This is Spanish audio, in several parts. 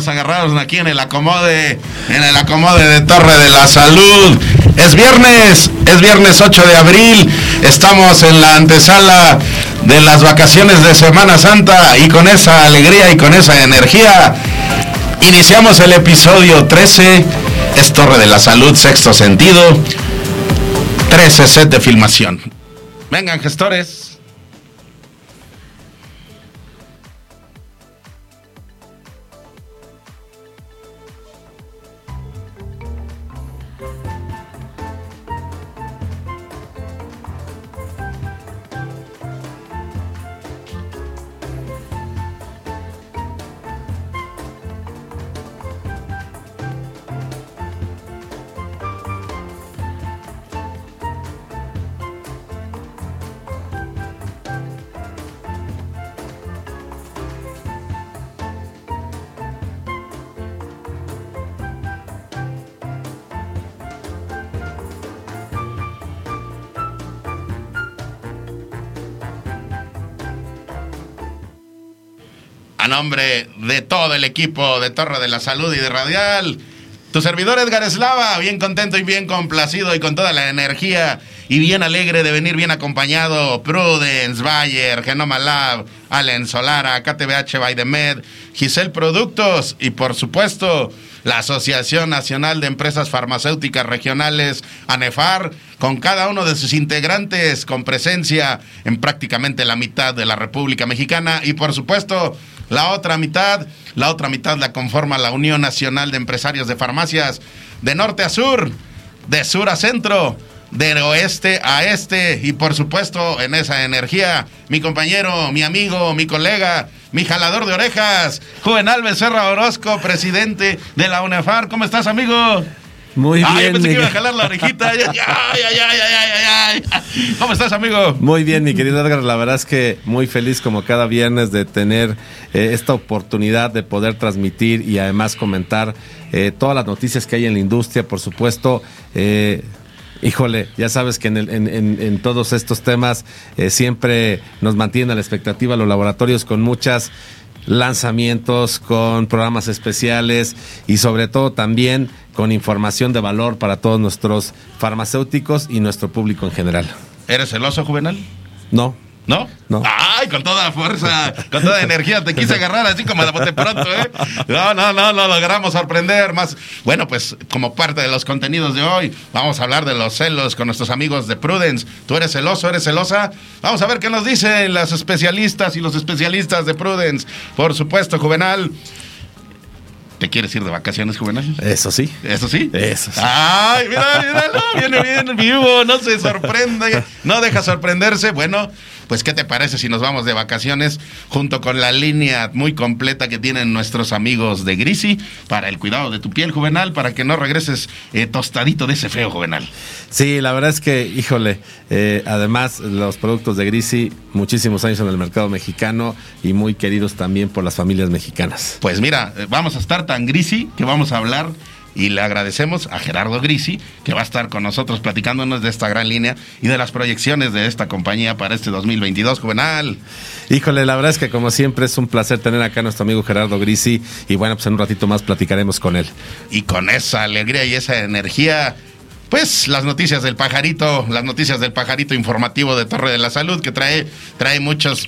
Nos agarraron aquí en el acomode, en el acomode de Torre de la Salud. Es viernes, es viernes 8 de abril, estamos en la antesala de las vacaciones de Semana Santa y con esa alegría y con esa energía iniciamos el episodio 13, es Torre de la Salud, sexto sentido, 13 set de filmación. Vengan gestores. Nombre de todo el equipo de Torre de la Salud y de Radial. Tu servidor Edgar Eslava, bien contento y bien complacido y con toda la energía y bien alegre de venir bien acompañado. Prudence, Bayer, Genoma Lab, Allen Solara, KTBH by the Med, Giselle Productos y por supuesto la Asociación Nacional de Empresas Farmacéuticas Regionales, ANEFAR, con cada uno de sus integrantes con presencia en prácticamente la mitad de la República Mexicana y por supuesto la otra mitad, la otra mitad la conforma la Unión Nacional de Empresarios de Farmacias de norte a sur, de sur a centro, de oeste a este y por supuesto en esa energía mi compañero, mi amigo, mi colega, mi jalador de orejas, Juvenal Becerra Orozco, presidente de la UNEFAR. ¿Cómo estás, amigo? Muy bien. Yo pensé que iba a jalar la orejita. ¿Cómo estás, amigo? Muy bien, mi querido Edgar. La verdad es que muy feliz como cada viernes de tener eh, esta oportunidad de poder transmitir y además comentar eh, todas las noticias que hay en la industria, por supuesto. Eh, híjole, ya sabes que en, todos estos temas siempre nos mantienen a la expectativa los laboratorios con muchas lanzamientos, con programas especiales y sobre todo también con información de valor para todos nuestros farmacéuticos y nuestro público en general. ¿Eres celoso, Juvenal? No. ¿No? No. Ay, con toda fuerza, con toda energía, te quise agarrar así como de bote pronto, ¿eh? No, no, no, no logramos sorprender más. Bueno, pues como parte de los contenidos de hoy, vamos a hablar de los celos con nuestros amigos de Prudence. ¿Tú eres celoso, eres celosa? Vamos a ver qué nos dicen las especialistas y los especialistas de Prudence. Por supuesto, Juvenal. ¿Te quieres ir de vacaciones, Juvenal? Eso sí. ¿Eso sí? Eso sí. Ay, mira, míralo, viene bien vivo, no se sorprende, no deja sorprenderse. Bueno, pues ¿qué te parece si nos vamos de vacaciones junto con la línea muy completa que tienen nuestros amigos de Grisi para el cuidado de tu piel juvenal, para que no regreses eh, tostadito de ese feo juvenal? Sí, la verdad es que, híjole, eh, además los productos de Grisi, muchísimos años en el mercado mexicano y muy queridos también por las familias mexicanas. Pues mira, eh, vamos a estar tan Grisi que vamos a hablar y le agradecemos a Gerardo Grisi, que va a estar con nosotros platicándonos de esta gran línea y de las proyecciones de esta compañía para este 2022, Juvenal. Híjole, la verdad es que como siempre es un placer tener acá a nuestro amigo Gerardo Grisi y bueno, pues en un ratito más platicaremos con él. Y con esa alegría y esa energía pues las noticias del pajarito, las noticias del pajarito informativo de Torre de la Salud que trae trae muchos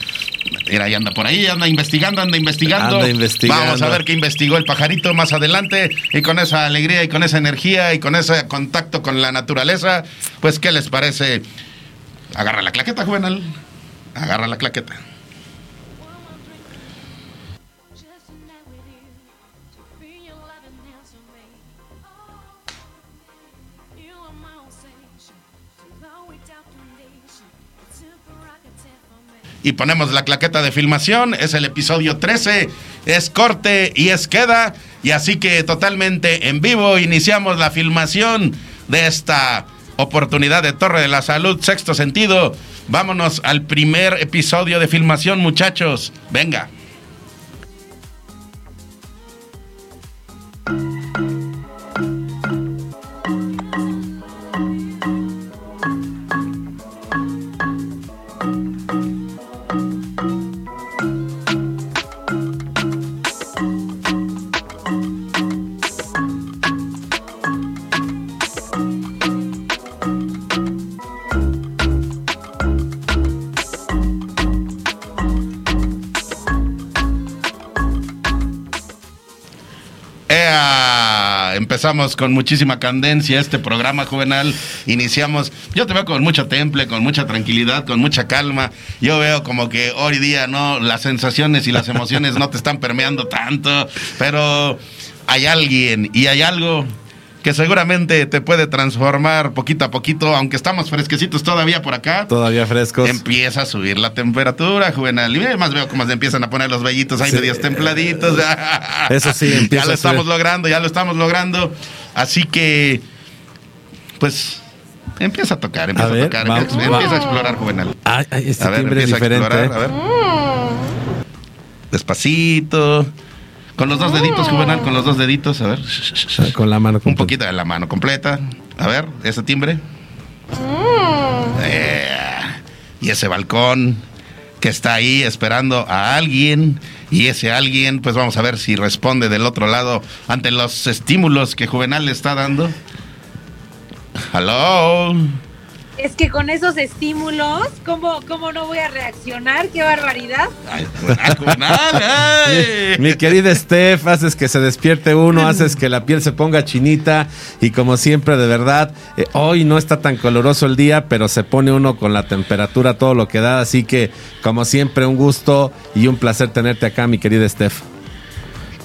Mira, ahí anda por ahí, anda investigando, anda investigando. Anda investigando. Vamos a ver qué investigó el pajarito más adelante y con esa alegría y con esa energía y con ese contacto con la naturaleza, pues ¿qué les parece? Agarra la claqueta, Juvenal. Agarra la claqueta. Y ponemos la claqueta de filmación. Es el episodio 13, es corte y es queda. Y así que totalmente en vivo iniciamos la filmación de esta oportunidad de Torre de la Salud, sexto sentido. Vámonos al primer episodio de filmación, muchachos. Venga. Con muchísima candencia este programa juvenal. Iniciamos, yo te veo con mucho temple, con mucha tranquilidad, con mucha calma. Yo veo como que hoy día no, las sensaciones y las emociones no te están permeando tanto, pero hay alguien y hay algo que seguramente te puede transformar poquito a poquito, aunque estamos fresquecitos todavía por acá. Todavía frescos. Empieza a subir la temperatura, juvenal. Y además veo cómo se empiezan a poner los vellitos ahí medios templaditos. Eso sí, empieza Ya lo estamos logrando, ya lo estamos logrando. Así que, pues, empieza a tocar, empieza a, tocar, empieza, a explorar, juvenal. este a ver, empieza a explorar, a ver. Despacito. Con los dos deditos, juvenal, con los dos deditos, a ver. Con la mano completa. Un poquito de la mano completa. A ver, ese timbre. Eh, y ese balcón que está ahí esperando a alguien. Y ese alguien, pues vamos a ver si responde del otro lado ante los estímulos que Juvenal le está dando. Hello. Es que con esos estímulos, ¿cómo, cómo no voy a reaccionar? ¡Qué barbaridad! Ay, mi, mi, querida Steph, haces que se despierte uno, haces que la piel se ponga chinita y como siempre, de verdad, eh, hoy no está tan coloroso el día, pero se pone uno con la temperatura, todo lo que da, así que como siempre, un gusto y un placer tenerte acá, mi querida Steph.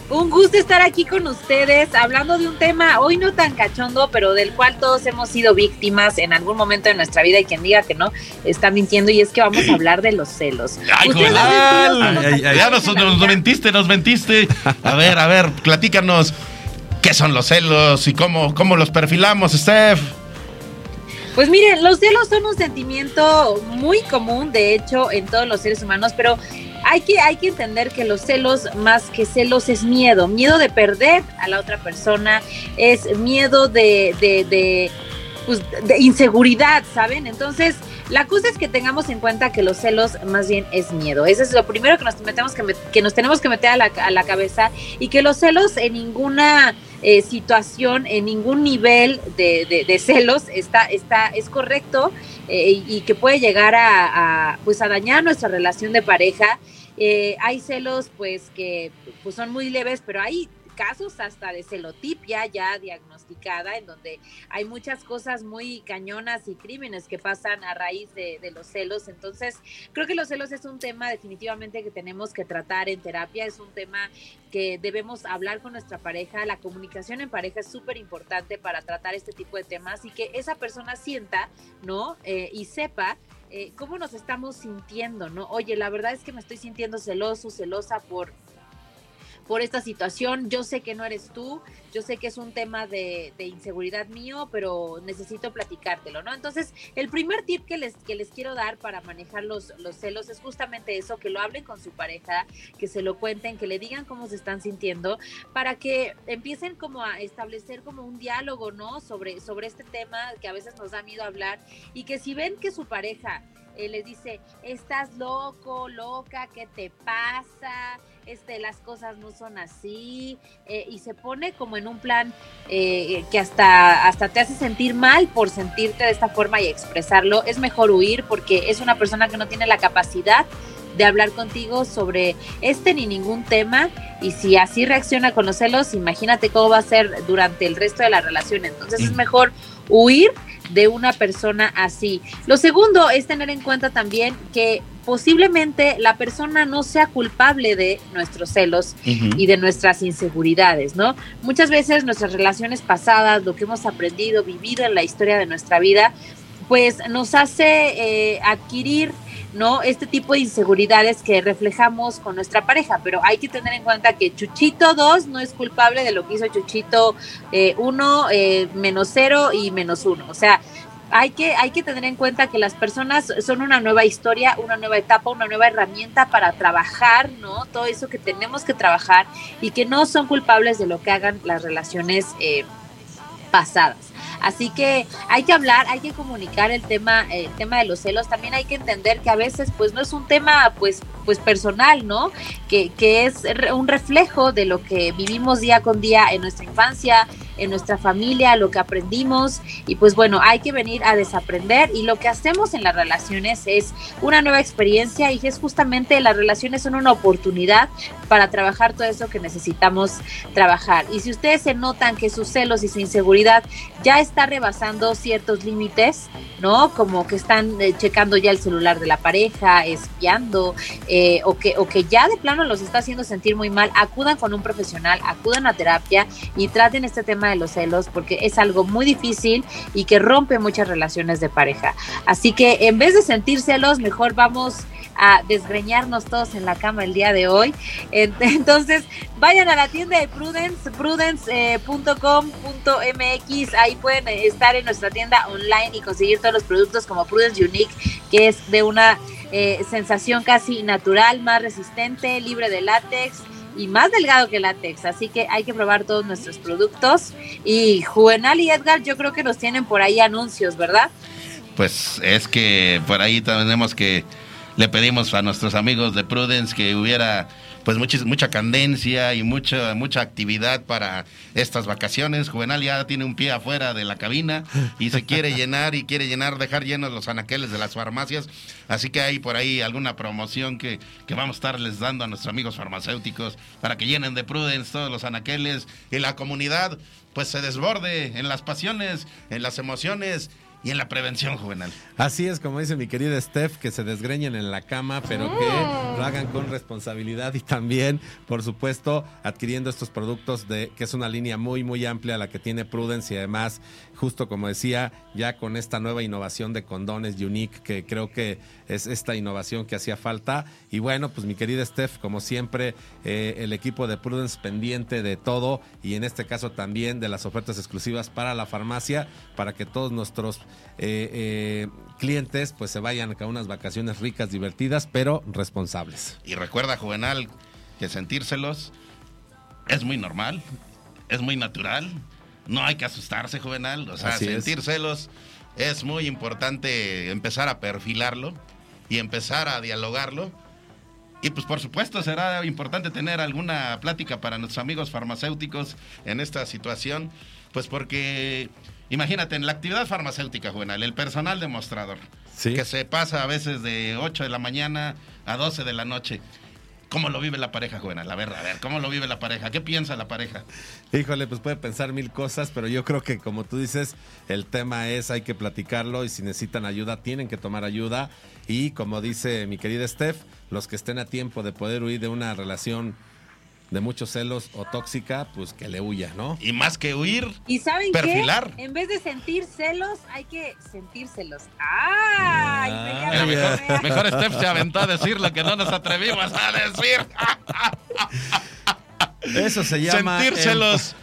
Un gusto estar aquí con ustedes hablando de un tema hoy no tan cachondo, pero del cual todos hemos sido víctimas en algún momento de nuestra vida y quien diga que no está mintiendo y es que vamos a hablar de los celos. Ay, ya nos, nos, mentiste, nos mentiste. A ver, a ver, platícanos qué son los celos y cómo, cómo los perfilamos, Steph. Pues miren, los celos son un sentimiento muy común, de hecho, en todos los seres humanos, pero hay que, hay que entender que los celos, más que celos, es miedo. Miedo de perder a la otra persona, es miedo de, de, de, pues, de inseguridad, ¿saben? Entonces, la cosa es que tengamos en cuenta que los celos más bien es miedo. Eso es lo primero que nos, metemos que, que nos tenemos que meter a la, a la, cabeza y que los celos en ninguna eh, situación, en ningún nivel de, celos está, está, es correcto eh, y, que puede llegar a, pues a dañar nuestra relación de pareja. Eh, hay celos pues que pues, son muy leves, pero hay casos hasta de celotipia ya en donde hay muchas cosas muy cañonas y crímenes que pasan a raíz de, de, los celos. Entonces, creo que los celos es un tema definitivamente que tenemos que tratar en terapia, es un tema que debemos hablar con nuestra pareja. La comunicación en pareja es súper importante para tratar este tipo de temas y que esa persona sienta, ¿no? Eh, y sepa eh, cómo nos estamos sintiendo, ¿no? Oye, la verdad es que me estoy sintiendo celoso, celosa por por esta situación. Yo sé que no eres tú, yo sé que es un tema de, inseguridad mío, pero necesito platicártelo, ¿no? Entonces, el primer tip que les, que les quiero dar para manejar los, los celos es justamente eso, que lo hablen con su pareja, que se lo cuenten, que le digan cómo se están sintiendo, para que empiecen como a establecer como un diálogo, ¿no? Sobre, sobre este tema que a veces nos da miedo hablar y que si ven que su pareja eh, les dice, estás loco, loca, ¿qué te pasa? Este, las cosas no son así, eh, y se pone como en un plan eh, que hasta, hasta te hace sentir mal por sentirte de esta forma y expresarlo, es mejor huir porque es una persona que no tiene la capacidad de hablar contigo sobre este ni ningún tema y si así reacciona con los celos, imagínate cómo va a ser durante el resto de la relación. Entonces es mejor huir de una persona así. Lo segundo es tener en cuenta también que posiblemente la persona no sea culpable de nuestros celos y de nuestras inseguridades, ¿no? Muchas veces nuestras relaciones pasadas, lo que hemos aprendido, vivido en la historia de nuestra vida, pues nos hace eh, adquirir ¿no? Este tipo de inseguridades que reflejamos con nuestra pareja, pero hay que tener en cuenta que Chuchito 2 no es culpable de lo que hizo Chuchito 1, eh, eh, menos 0 y menos 1. O sea, hay que, hay que tener en cuenta que las personas son una nueva historia, una nueva etapa, una nueva herramienta para trabajar, ¿no? Todo eso que tenemos que trabajar y que no son culpables de lo que hagan las relaciones eh, pasadas. Así que hay que hablar, hay que comunicar el tema, el tema de los celos. También hay que entender que a veces, pues, no es un tema, pues, pues personal, ¿no? Que, que es un reflejo de lo que vivimos día con día en nuestra infancia, en nuestra familia, lo que aprendimos y pues bueno, hay que venir a desaprender y lo que hacemos en las relaciones es una nueva experiencia y es justamente las relaciones son una oportunidad para trabajar todo eso que necesitamos trabajar. Y si ustedes se notan que sus celos y su inseguridad ya está rebasando ciertos límites, ¿no? Como que están eh, checando ya el celular de la pareja, espiando, eh, o, que, o que ya de plano los está haciendo sentir muy mal, acudan con un profesional, acudan a terapia y traten este tema de los celos porque es algo muy difícil y que rompe muchas relaciones de pareja. Así que en vez de sentir celos, mejor vamos a desgreñarnos todos en la cama el día de hoy. Entonces, vayan a la tienda de Prudence, prudence.com.mx. Ahí pueden estar en nuestra tienda online y conseguir todos los productos como Prudence Unique, que es de una eh, sensación casi natural, más resistente, libre de látex y más delgado que látex, así que hay que probar todos nuestros productos. Y Juvenal y Edgar, yo creo que nos tienen por ahí anuncios, ¿verdad? Pues es que por ahí tenemos que le pedimos a nuestros amigos de Prudence que hubiera pues mucha, mucha candencia y mucha, mucha actividad para estas vacaciones. Juvenal ya tiene un pie afuera de la cabina y se quiere llenar y quiere llenar, dejar llenos los anaqueles de las farmacias. Así que hay por ahí alguna promoción que, que vamos a estarles dando a nuestros amigos farmacéuticos para que llenen de Prudence todos los anaqueles y la comunidad pues se desborde en las pasiones, en las emociones y en la prevención juvenil. Así es, como dice mi querida Steph, que se desgreñen en la cama, pero que ah. lo hagan con responsabilidad y también, por supuesto, adquiriendo estos productos de que es una línea muy muy amplia la que tiene Prudence y además, justo como decía, ya con esta nueva innovación de condones Unique, que creo que es esta innovación que hacía falta. Y bueno, pues mi querida Steph, como siempre, eh, el equipo de Prudence pendiente de todo y en este caso también de las ofertas exclusivas para la farmacia, para que todos nuestros eh, eh, clientes pues se vayan a unas vacaciones ricas, divertidas, pero responsables. Y recuerda, Juvenal, que sentírselos es muy normal, es muy natural, no hay que asustarse, Juvenal, o sea, sentírselos es. es muy importante empezar a perfilarlo y empezar a dialogarlo. Y pues por supuesto será importante tener alguna plática para nuestros amigos farmacéuticos en esta situación, pues porque Imagínate, en la actividad farmacéutica, Juvenal, el personal demostrador, que se pasa a veces de 8 de la mañana a 12 de la noche. ¿Cómo lo vive la pareja, Juvenal? A ver, a ver, ¿cómo lo vive la pareja? ¿Qué piensa la pareja? Híjole, pues puede pensar mil cosas, pero yo creo que como tú dices, el tema es hay que platicarlo y si necesitan ayuda, tienen que tomar ayuda. Y como dice mi querida Steph, los que estén a tiempo de poder huir de una relación de muchos celos o tóxica, pues que le huya, ¿no? Y más que huir, ¿Y saben perfilar. En vez de sentir celos, hay que sentir celos. ¡Ay! Ah, mejor, mejor Steph se aventó a decir lo que no nos atrevimos a decir. Eso se llama. Sentir celos.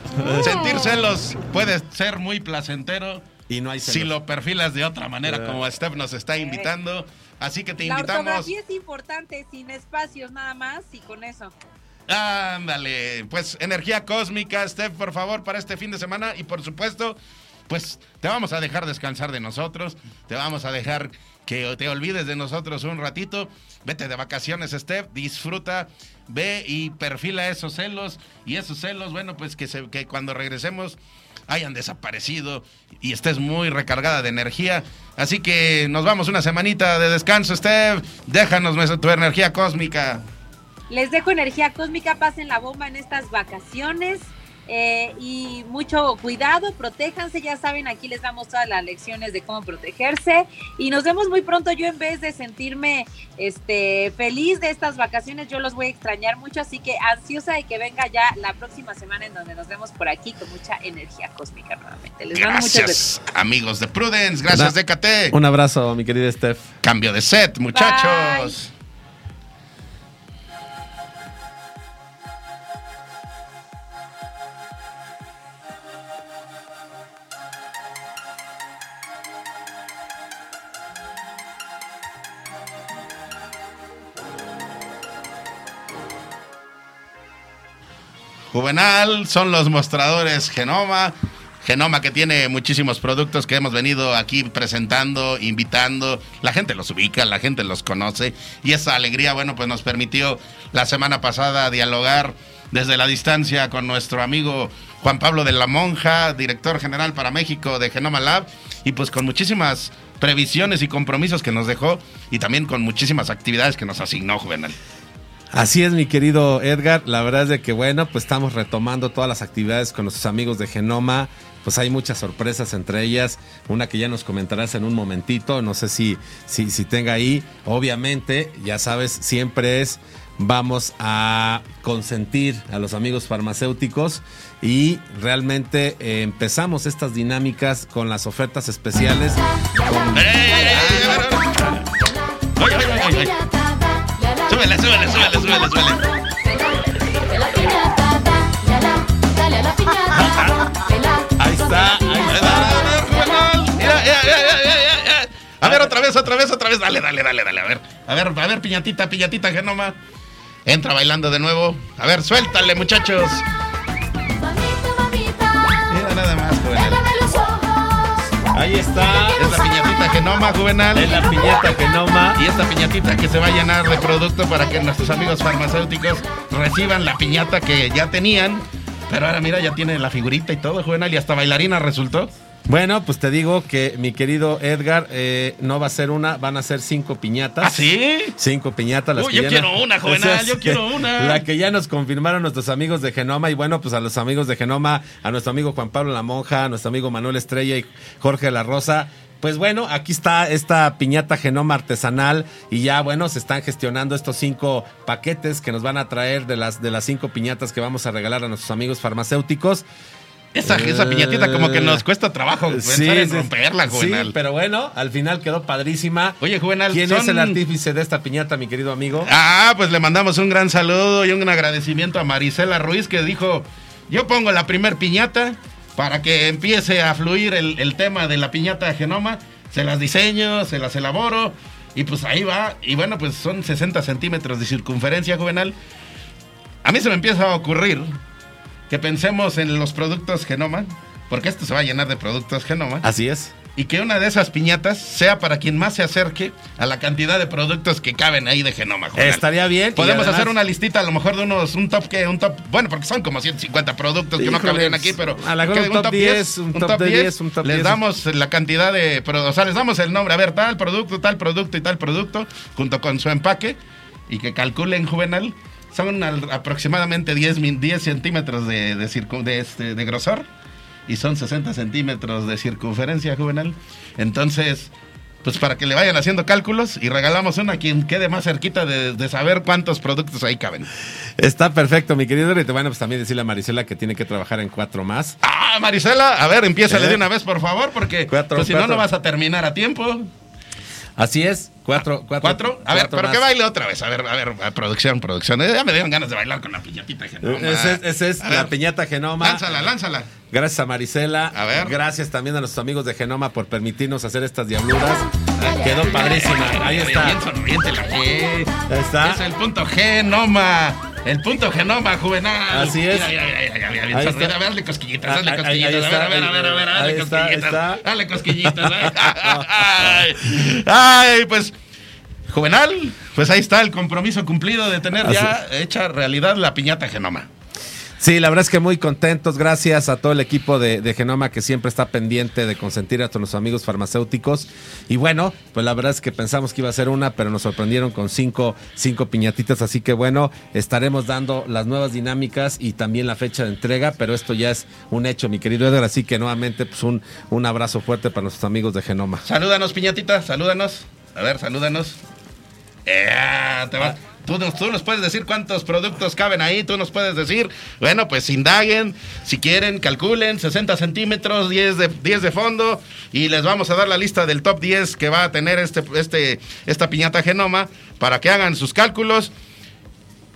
Sentir celos puede ser muy placentero. Y no hay celos. Si lo perfilas de otra manera, como Steph nos está invitando. Así que te invitamos. La es importante, sin espacios nada más y con eso. Ándale, pues energía cósmica, Steph, por favor, para este fin de semana. Y por supuesto, pues te vamos a dejar descansar de nosotros, te vamos a dejar que te olvides de nosotros un ratito, vete de vacaciones, Steph, disfruta, ve y perfila esos celos. Y esos celos, bueno, pues que, se, que cuando regresemos hayan desaparecido y estés muy recargada de energía. Así que nos vamos una semanita de descanso, Steph, déjanos tu energía cósmica. Les dejo energía cósmica, pasen la bomba en estas vacaciones. eh, y mucho cuidado, protéjanse, ya saben, aquí les damos todas las lecciones de cómo protegerse y nos vemos muy pronto. Yo en vez de sentirme este, feliz de estas vacaciones, yo los voy a extrañar mucho, así que ansiosa de que venga ya la próxima semana en donde nos vemos por aquí con mucha energía cósmica nuevamente. Les mando Gracias, amigos de Prudence. Gracias, DKT. Un abrazo, mi querida Steph. Cambio de set, muchachos. Juvenal, son los mostradores Genoma. Genoma que tiene muchísimos productos que hemos venido aquí presentando, invitando. La gente los ubica, la gente los conoce. Y esa alegría, bueno, pues nos permitió la semana pasada dialogar desde la distancia con nuestro amigo Juan Pablo de la Monja, director general para México de Genoma Lab. Y pues con muchísimas previsiones y compromisos que nos dejó y también con muchísimas actividades que nos asignó Juvenal. Así es, mi querido Edgar. La verdad es de que, bueno, pues estamos retomando todas las actividades con nuestros amigos de Genoma. Pues hay muchas sorpresas entre ellas. Una que ya nos comentarás en un momentito. No sé si, si, si tenga ahí. Obviamente, ya sabes, siempre es. Vamos a consentir a los amigos farmacéuticos y realmente eh, empezamos estas dinámicas con las ofertas especiales. con- ¡Ey, ey, ey, Súbele, súbele, súbele, súbele, súbele. Ahí está, ahí está. mira, mira, mira. A ver, otra vez, otra vez, otra vez. Dale, dale, dale, dale. A ver, a ver, a ver, piñatita, piñatita, Genoma. Entra bailando de nuevo. A ver, suéltale, muchachos. Ahí está. Es la piñatita Genoma, Juvenal. Es la piñata Genoma. Y esta piñatita que se va a llenar de producto para que nuestros amigos farmacéuticos reciban la piñata que ya tenían. Pero ahora mira, ya tiene la figurita y todo, Juvenal, y hasta bailarina resultó. Bueno, pues te digo que mi querido Edgar, eh, no va a ser una, van a ser cinco piñatas. ¿Ah, sí? Cinco piñatas. Las Uy, que yo ya quiero una, Juvenal, Esas yo quiero una. La que ya nos confirmaron nuestros amigos de Genoma. Y bueno, pues a los amigos de Genoma, a nuestro amigo Juan Pablo La Monja, a nuestro amigo Manuel Estrella y Jorge La Rosa. Pues bueno, aquí está esta piñata genoma artesanal y ya bueno, se están gestionando estos cinco paquetes que nos van a traer de las, de las cinco piñatas que vamos a regalar a nuestros amigos farmacéuticos. Esa, esa piñatita como que nos cuesta trabajo pensar en romperla, Juvenal. Sí, pero bueno, al final quedó padrísima. Oye, Juvenal, ¿Quién son- es el artífice de esta piñata, mi querido amigo? Ah, pues le mandamos un gran saludo y un agradecimiento a Marisela Ruiz que dijo, yo pongo la primer piñata para que empiece a fluir el, el tema de la piñata de genoma, se las diseño, se las elaboro y pues ahí va. Y bueno, pues son 60 centímetros de circunferencia, Juvenal. A mí se me empieza a ocurrir que pensemos en los productos genoma, porque esto se va a llenar de productos genoma Así es. y que una de esas piñatas sea para quien más se acerque a la cantidad de productos que caben ahí de genoma. Juvenal. Estaría bien. Podemos además- hacer una listita a lo mejor de unos, un top que, un top, bueno, porque son como 150 productos que no cabrían aquí, pero a la que un top 10, un top de 10, un top les 10. damos la cantidad de, o sea, les damos el nombre, a ver, tal producto, tal producto y tal producto, junto con su empaque, y que calculen, Juvenal, son al- aproximadamente 10, min- 10 centímetros de, de, circu- de, este, de grosor, y son 60 centímetros de circunferencia, Juvenal. Entonces, pues para que le vayan haciendo cálculos y regalamos una a quien quede más cerquita de, de saber cuántos productos ahí caben. Está perfecto, mi querido. Y bueno, pues también decirle a Marisela que tiene que trabajar en cuatro más. Ah, Marisela, a ver, empieza ¿Eh? de una vez, por favor, porque Cuatro, pues, si no, no vas a terminar a tiempo. Así es, cuatro, cuatro. ¿Cuatro? A ver, cuatro pero más. que baile otra vez. A ver, a ver, producción, producción. Ya me dieron ganas de bailar con la piñatita. Genoma. Esa es, la ver, piñata Genoma. Lánzala, lánzala. Gracias a Marisela. A ver. Gracias también a nuestros amigos de Genoma por permitirnos hacer estas diabluras. Quedó padrísima. Ahí está. Bien sonriente la G. Ahí está. Es el punto genoma. El punto genoma, juvenal. Así es. Mira, mira, dale cosquillitas, ahí- cosquillitas. a ver, a ver, a ver, ahí cosquillitas. Dale cosquillitas. Ay, ay, pues. Juvenal, pues ahí está el compromiso cumplido de tener ya hecha realidad la piñata genoma. Sí, la verdad es que muy contentos. Gracias a todo el equipo de, de Genoma que siempre está pendiente de consentir a todos los amigos farmacéuticos. Y bueno, pues la verdad es que pensamos que iba a ser una, pero nos sorprendieron con cinco, cinco piñatitas. Así que bueno, estaremos dando las nuevas dinámicas y también la fecha de entrega, pero esto ya es un hecho, mi querido Edgar. Así que nuevamente, pues un, un abrazo fuerte para nuestros amigos de Genoma. Salúdanos, piñatita, salúdanos. A ver, salúdanos. Eh, te va- Tú nos, tú nos puedes decir cuántos productos caben ahí, tú nos puedes decir, bueno, pues indaguen, si quieren, calculen, 60 centímetros, 10 de, 10 de fondo, y les vamos a dar la lista del top 10 que va a tener este, este, esta piñata genoma para que hagan sus cálculos.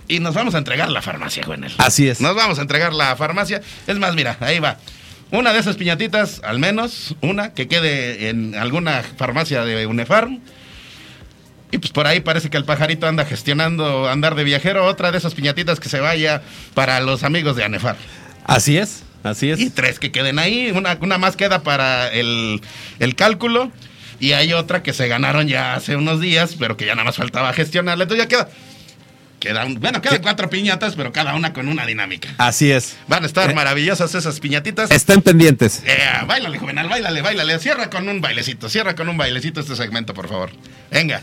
Y nos vamos a entregar la farmacia, Juanel. Así es. Nos vamos a entregar la farmacia. Es más, mira, ahí va. Una de esas piñatitas, al menos, una que quede en alguna farmacia de Unefarm. Y pues por ahí parece que el pajarito anda gestionando andar de viajero. Otra de esas piñatitas que se vaya para los amigos de Anefar. Así es, así es. Y tres que queden ahí. Una, una más queda para el, el cálculo. Y hay otra que se ganaron ya hace unos días, pero que ya nada más faltaba gestionarla. Entonces ya queda. queda un- bueno, quedan cuatro piñatas, pero cada una con una dinámica. Así es. Van a estar Eh. maravillosas esas piñatitas. Estén pendientes. Eh, bailale, Juvenal, bailale, bailale. Cierra con un bailecito, cierra con un bailecito este segmento, por favor. Venga.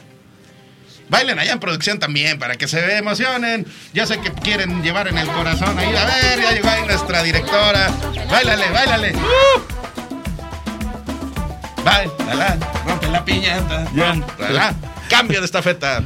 Bailen allá en producción también para que se emocionen. Ya sé que quieren llevar en el corazón ahí. A ver, ya llegó ahí nuestra directora. Báilale, báilale. Bailala, rompe la piñata. Rómpela. Cambio de estafeta.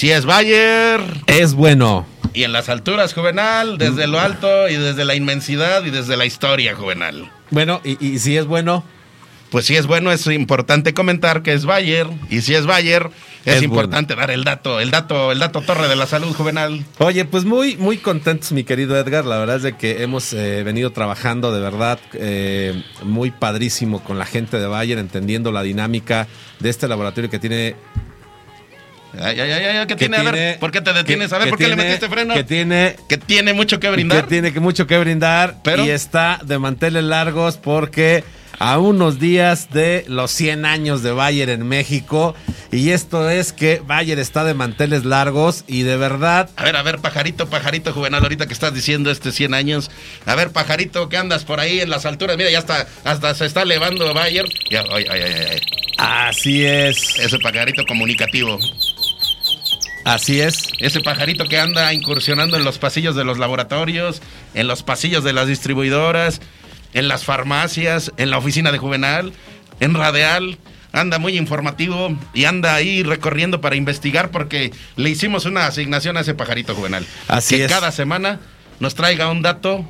Si es Bayer, Es bueno. y en las alturas, Juvenal, desde lo alto y desde la inmensidad y desde la historia, Juvenal. Bueno, y, y si es bueno, Pues si es bueno, es importante comentar que es Bayer. Y si es Bayer, es, Es importante dar el dato, el dato, el dato torre de la salud juvenal. Oye, pues muy, muy contentos, mi querido Edgar. La verdad es de que hemos eh, venido trabajando de verdad eh, muy padrísimo con la gente de Bayer, entendiendo la dinámica de este laboratorio que tiene. Ay, ay, ay, ¿qué que tiene? A ver, ¿por qué te detienes? a ver, ¿por qué le metiste freno? Que tiene. Que tiene mucho que brindar. Que tiene que mucho que brindar. Pero- Y está de manteles largos porque a unos días de los 100 años de Bayer en México. Y esto es que Bayer está de manteles largos y de verdad A ver, a ver, pajarito, pajarito juvenal, ahorita que estás diciendo este 100 años. A ver, pajarito, que andas por ahí en las alturas. Mira, ya está, hasta se está elevando Bayer. Ya, ay, ay, ay, ay. así es. Ese pajarito comunicativo. Así es. Ese pajarito que anda incursionando en los pasillos de los laboratorios, en los pasillos de las distribuidoras, en las farmacias, en la oficina de Juvenal, en Radial. Anda muy informativo y anda ahí recorriendo para investigar porque le hicimos una asignación a ese pajarito Juvenal. Así que es. cada semana nos traiga un dato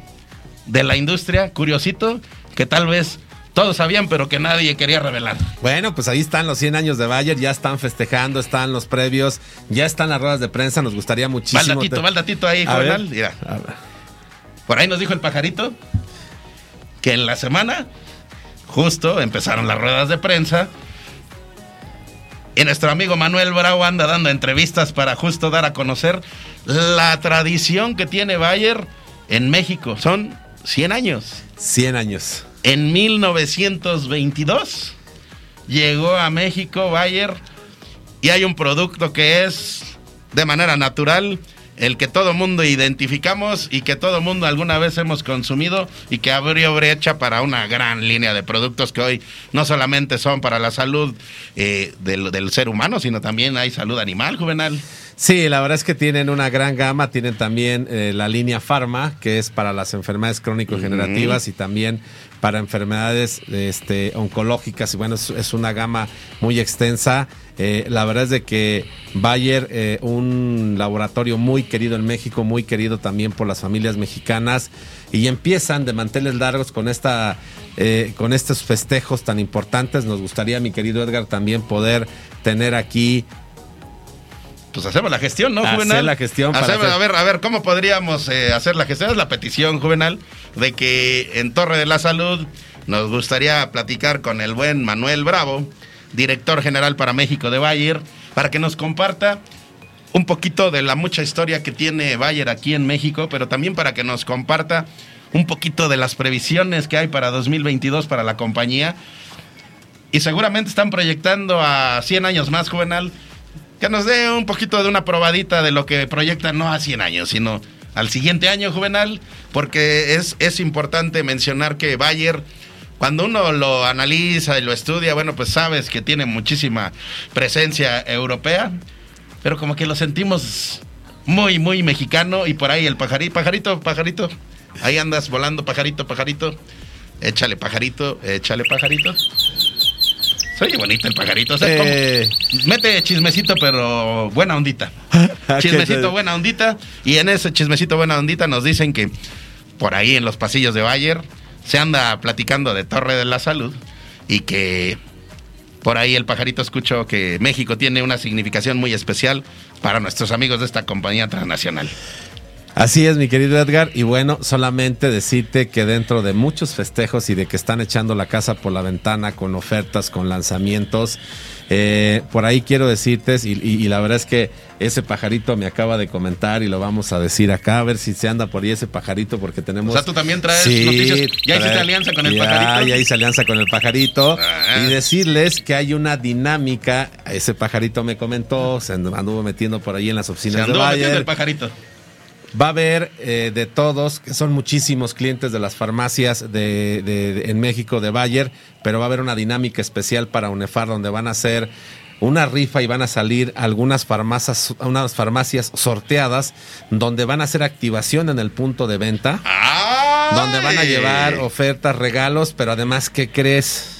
de la industria, curiosito, que tal vez todos sabían pero que nadie quería revelar. Bueno, pues ahí están los 100 años de Bayer, ya están festejando, están los previos, ya están las ruedas de prensa, nos gustaría Va el muchísimo. datito, te- va el datito ahí. Juvenal. Mira. Por ahí nos dijo el pajarito que en la semana justo empezaron las ruedas de prensa y nuestro amigo Manuel Bravo anda dando entrevistas para justo dar a conocer la tradición que tiene Bayer en México. Son 100 años. 100 años. En 1922 llegó a México Bayer y hay un producto que es de manera natural el que todo mundo identificamos y que todo mundo alguna vez hemos consumido y que abrió brecha para una gran línea de productos que hoy no solamente son para la salud eh, del, del ser humano, sino también hay salud animal, Juvenal. Sí, la verdad es que tienen una gran gama, tienen también eh, la línea Pharma, que es para las enfermedades crónico-generativas y también para enfermedades este, oncológicas. Y bueno, es, es una gama muy extensa. Eh, la verdad es de que Bayer, eh, un laboratorio muy querido en México, muy querido también por las familias mexicanas, y empiezan de manteles largos con esta, eh, con estos festejos tan importantes. Nos gustaría, mi querido Edgar, también poder tener aquí pues hacemos la gestión, ¿no, Hacer Juvenal? la gestión para Hacemos- hacer- A ver, a ver, ¿cómo podríamos eh, hacer la gestión? Es la petición, Juvenal, de que en Torre de la Salud nos gustaría platicar con el buen Manuel Bravo, director general para México de Bayer, para que nos comparta un poquito de la mucha historia que tiene Bayer aquí en México, pero también para que nos comparta un poquito de las previsiones que hay para 2022 para la compañía. Y seguramente están proyectando a 100 años más, Juvenal. Que nos dé un poquito de una probadita de lo que proyectan, no a 100 años, sino al siguiente año, Juvenal, porque es, es importante mencionar que Bayer, cuando uno lo analiza y lo estudia, bueno, pues sabes que tiene muchísima presencia europea, pero como que lo sentimos muy, muy mexicano y por ahí el pajarito, pajarito, pajarito, ahí andas volando, pajarito, pajarito, échale pajarito, échale pajarito. Soy bonito el pajarito, o sea, Eh, Mete chismecito, pero buena ondita. ¿A qué Chismecito, buena ondita. Y en ese chismecito, buena ondita, nos dicen que por ahí en los pasillos de Bayer se anda platicando de Torre de la Salud y que por ahí el pajarito escuchó que México tiene una significación muy especial para nuestros amigos de esta compañía transnacional. Así es, mi querido Edgar. Y bueno, solamente decirte que dentro de muchos festejos y de que están echando la casa por la ventana con ofertas, con lanzamientos, eh, por ahí quiero decirte, y, y- y la verdad es que ese pajarito me acaba de comentar y lo vamos a decir acá, a ver si se anda por ahí ese pajarito, porque tenemos. O sea, tú también traes noticias. ¿Ya hiciste alianza con el ya, pajarito? Ya hice alianza con el pajarito. Ah. Y decirles que hay una dinámica. Ese pajarito me comentó, se anduvo metiendo por ahí en las Se oficinas de andó metiendo Bayer. el pajarito. Va a haber eh, de todos, que son muchísimos clientes de las farmacias de, de- de- en México de Bayer, pero va a haber una dinámica especial para UNEFAR donde van a hacer una rifa y van a salir algunas farmacias, unas farmacias sorteadas donde van a hacer activación en el punto de venta, ¡Ay! donde van a llevar ofertas, regalos, pero además, ¿qué crees?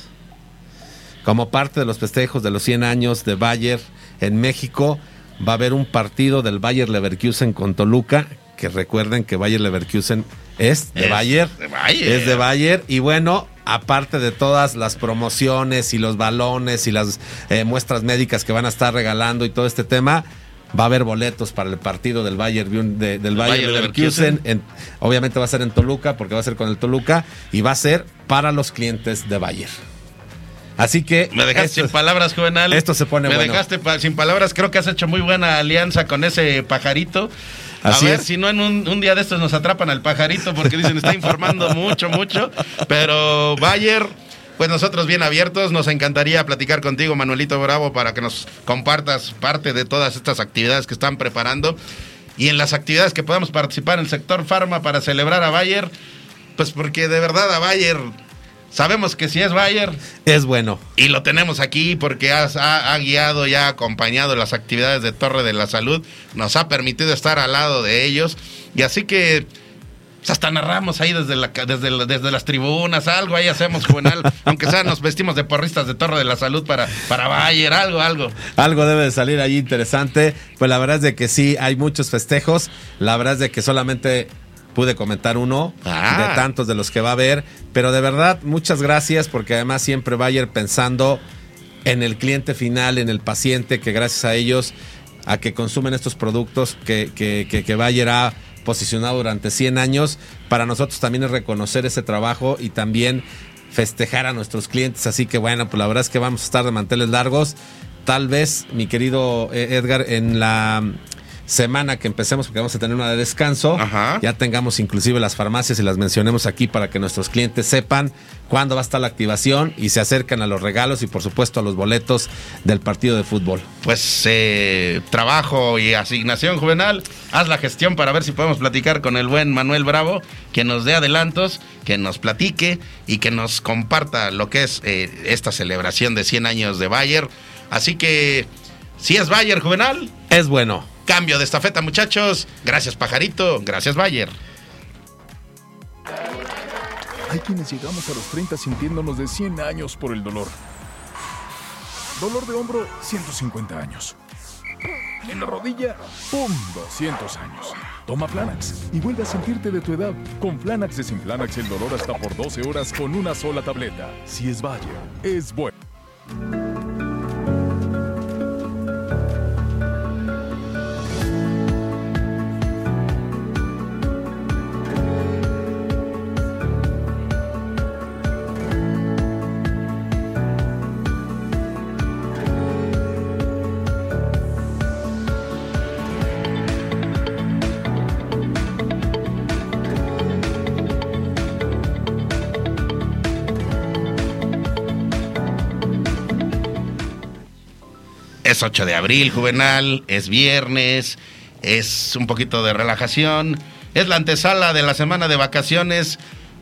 Como parte de los festejos de los 100 años de Bayer en México, va a haber un partido del Bayer Leverkusen con Toluca, que recuerden que Bayer Leverkusen es de Es Bayer. de Bayer. Es de Bayer. Y bueno, aparte de todas las promociones y los balones y las eh, muestras médicas que van a estar regalando y todo este tema, va a haber boletos para el partido del Bayer, Bun- de- del Bayer, Bayer Leverkusen. En- obviamente va a ser en Toluca, porque va a ser con el Toluca, y va a ser para los clientes de Bayer. Así que. Me dejaste esto- sin palabras, Juvenal. esto se pone Me bueno. dejaste pa- sin palabras. Creo que has hecho muy buena alianza con ese pajarito. Así a ver es. si no en un, un día de estos nos atrapan al pajarito porque dicen está informando mucho, mucho. Pero Bayer, pues nosotros bien abiertos, nos encantaría platicar contigo, Manuelito Bravo, para que nos compartas parte de todas estas actividades que están preparando y en las actividades que podamos participar en el sector farma para celebrar a Bayer. Pues porque de verdad a Bayer, sabemos que si es Bayer, Es bueno. y lo tenemos aquí porque has- ha, ha guiado y ha acompañado las actividades de Torre de la Salud. Nos ha permitido estar al lado de ellos. Y así que pues, hasta narramos ahí desde, la, desde, la- desde las tribunas, algo ahí hacemos, Juvenal. aunque sea nos vestimos de porristas de Torre de la Salud para, para Bayer, algo, algo. Algo debe de salir ahí interesante. Pues la verdad es de que sí, hay muchos festejos. La verdad es de que solamente pude comentar uno Ah. de tantos de los que va a haber. Pero de verdad, muchas gracias porque además siempre va a ir pensando en el cliente final, en el paciente, que gracias a ellos, a que consumen estos productos que, que, que, que Bayer ha posicionado durante 100 años, para nosotros también es reconocer ese trabajo y también festejar a nuestros clientes. Así que bueno, pues la verdad es que vamos a estar de manteles largos. Tal vez, mi querido eh, Edgar, en la semana que empecemos, porque vamos a tener una de descanso, Ajá. ya tengamos inclusive las farmacias y las mencionemos aquí para que nuestros clientes sepan cuándo va a estar la activación y se acercan a los regalos y por supuesto a los boletos del partido de fútbol. Pues eh, trabajo y asignación juvenal. Haz la gestión para ver si podemos platicar con el buen Manuel Bravo, que nos dé adelantos, que nos platique y que nos comparta lo que es eh, esta celebración de 100 años de Bayer. Así que, si es Bayer juvenal, Es bueno. Cambio de estafeta muchachos. Gracias Pajarito, gracias Bayer. Hay quienes llegamos a los 30 sintiéndonos de 100 años por el dolor. Dolor de hombro, 150 años. En la rodilla, ¡pum! 200 años. Toma Flanax y vuelve a sentirte de tu edad. Con Flanax desinflanax el dolor hasta por 12 horas con una sola tableta. Si es Bayer, es bueno. Es 8 de abril, Juvenal, es viernes, es un poquito de relajación, es la antesala de la semana de vacaciones,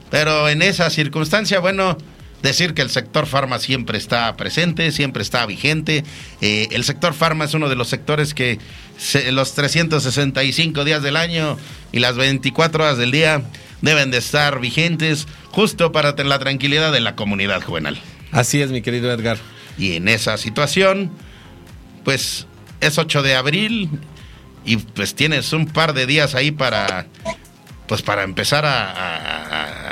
pero en esa circunstancia, bueno, decir que el sector farma siempre está presente, siempre está vigente. Eh, el sector farma es uno de los sectores que se- los 365 días del año y las 24 horas del día deben de estar vigentes justo para tener la tranquilidad de la comunidad juvenal. Así es, mi querido Edgar. Y en esa situación, pues es 8 de abril y pues tienes un par de días ahí para, pues para empezar a,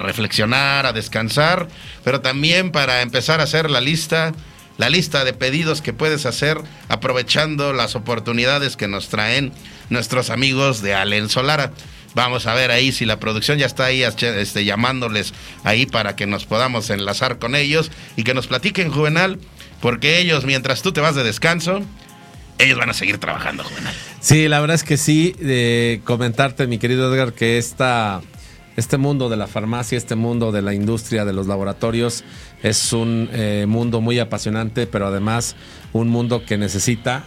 reflexionar, a descansar, pero también para empezar a hacer la lista, la lista de pedidos que puedes hacer aprovechando las oportunidades que nos traen nuestros amigos de Allen Solara. Vamos a ver ahí si la producción ya está ahí este, llamándoles ahí para que nos podamos enlazar con ellos y que nos platiquen, Juvenal, porque ellos, mientras tú te vas de descanso, ellos van a seguir trabajando, Juvenal. Sí, la verdad es que sí, comentarte, mi querido Edgar, que esta, este mundo de la farmacia, este mundo de la industria, de los laboratorios, es un eh, mundo muy apasionante, pero además un mundo que necesita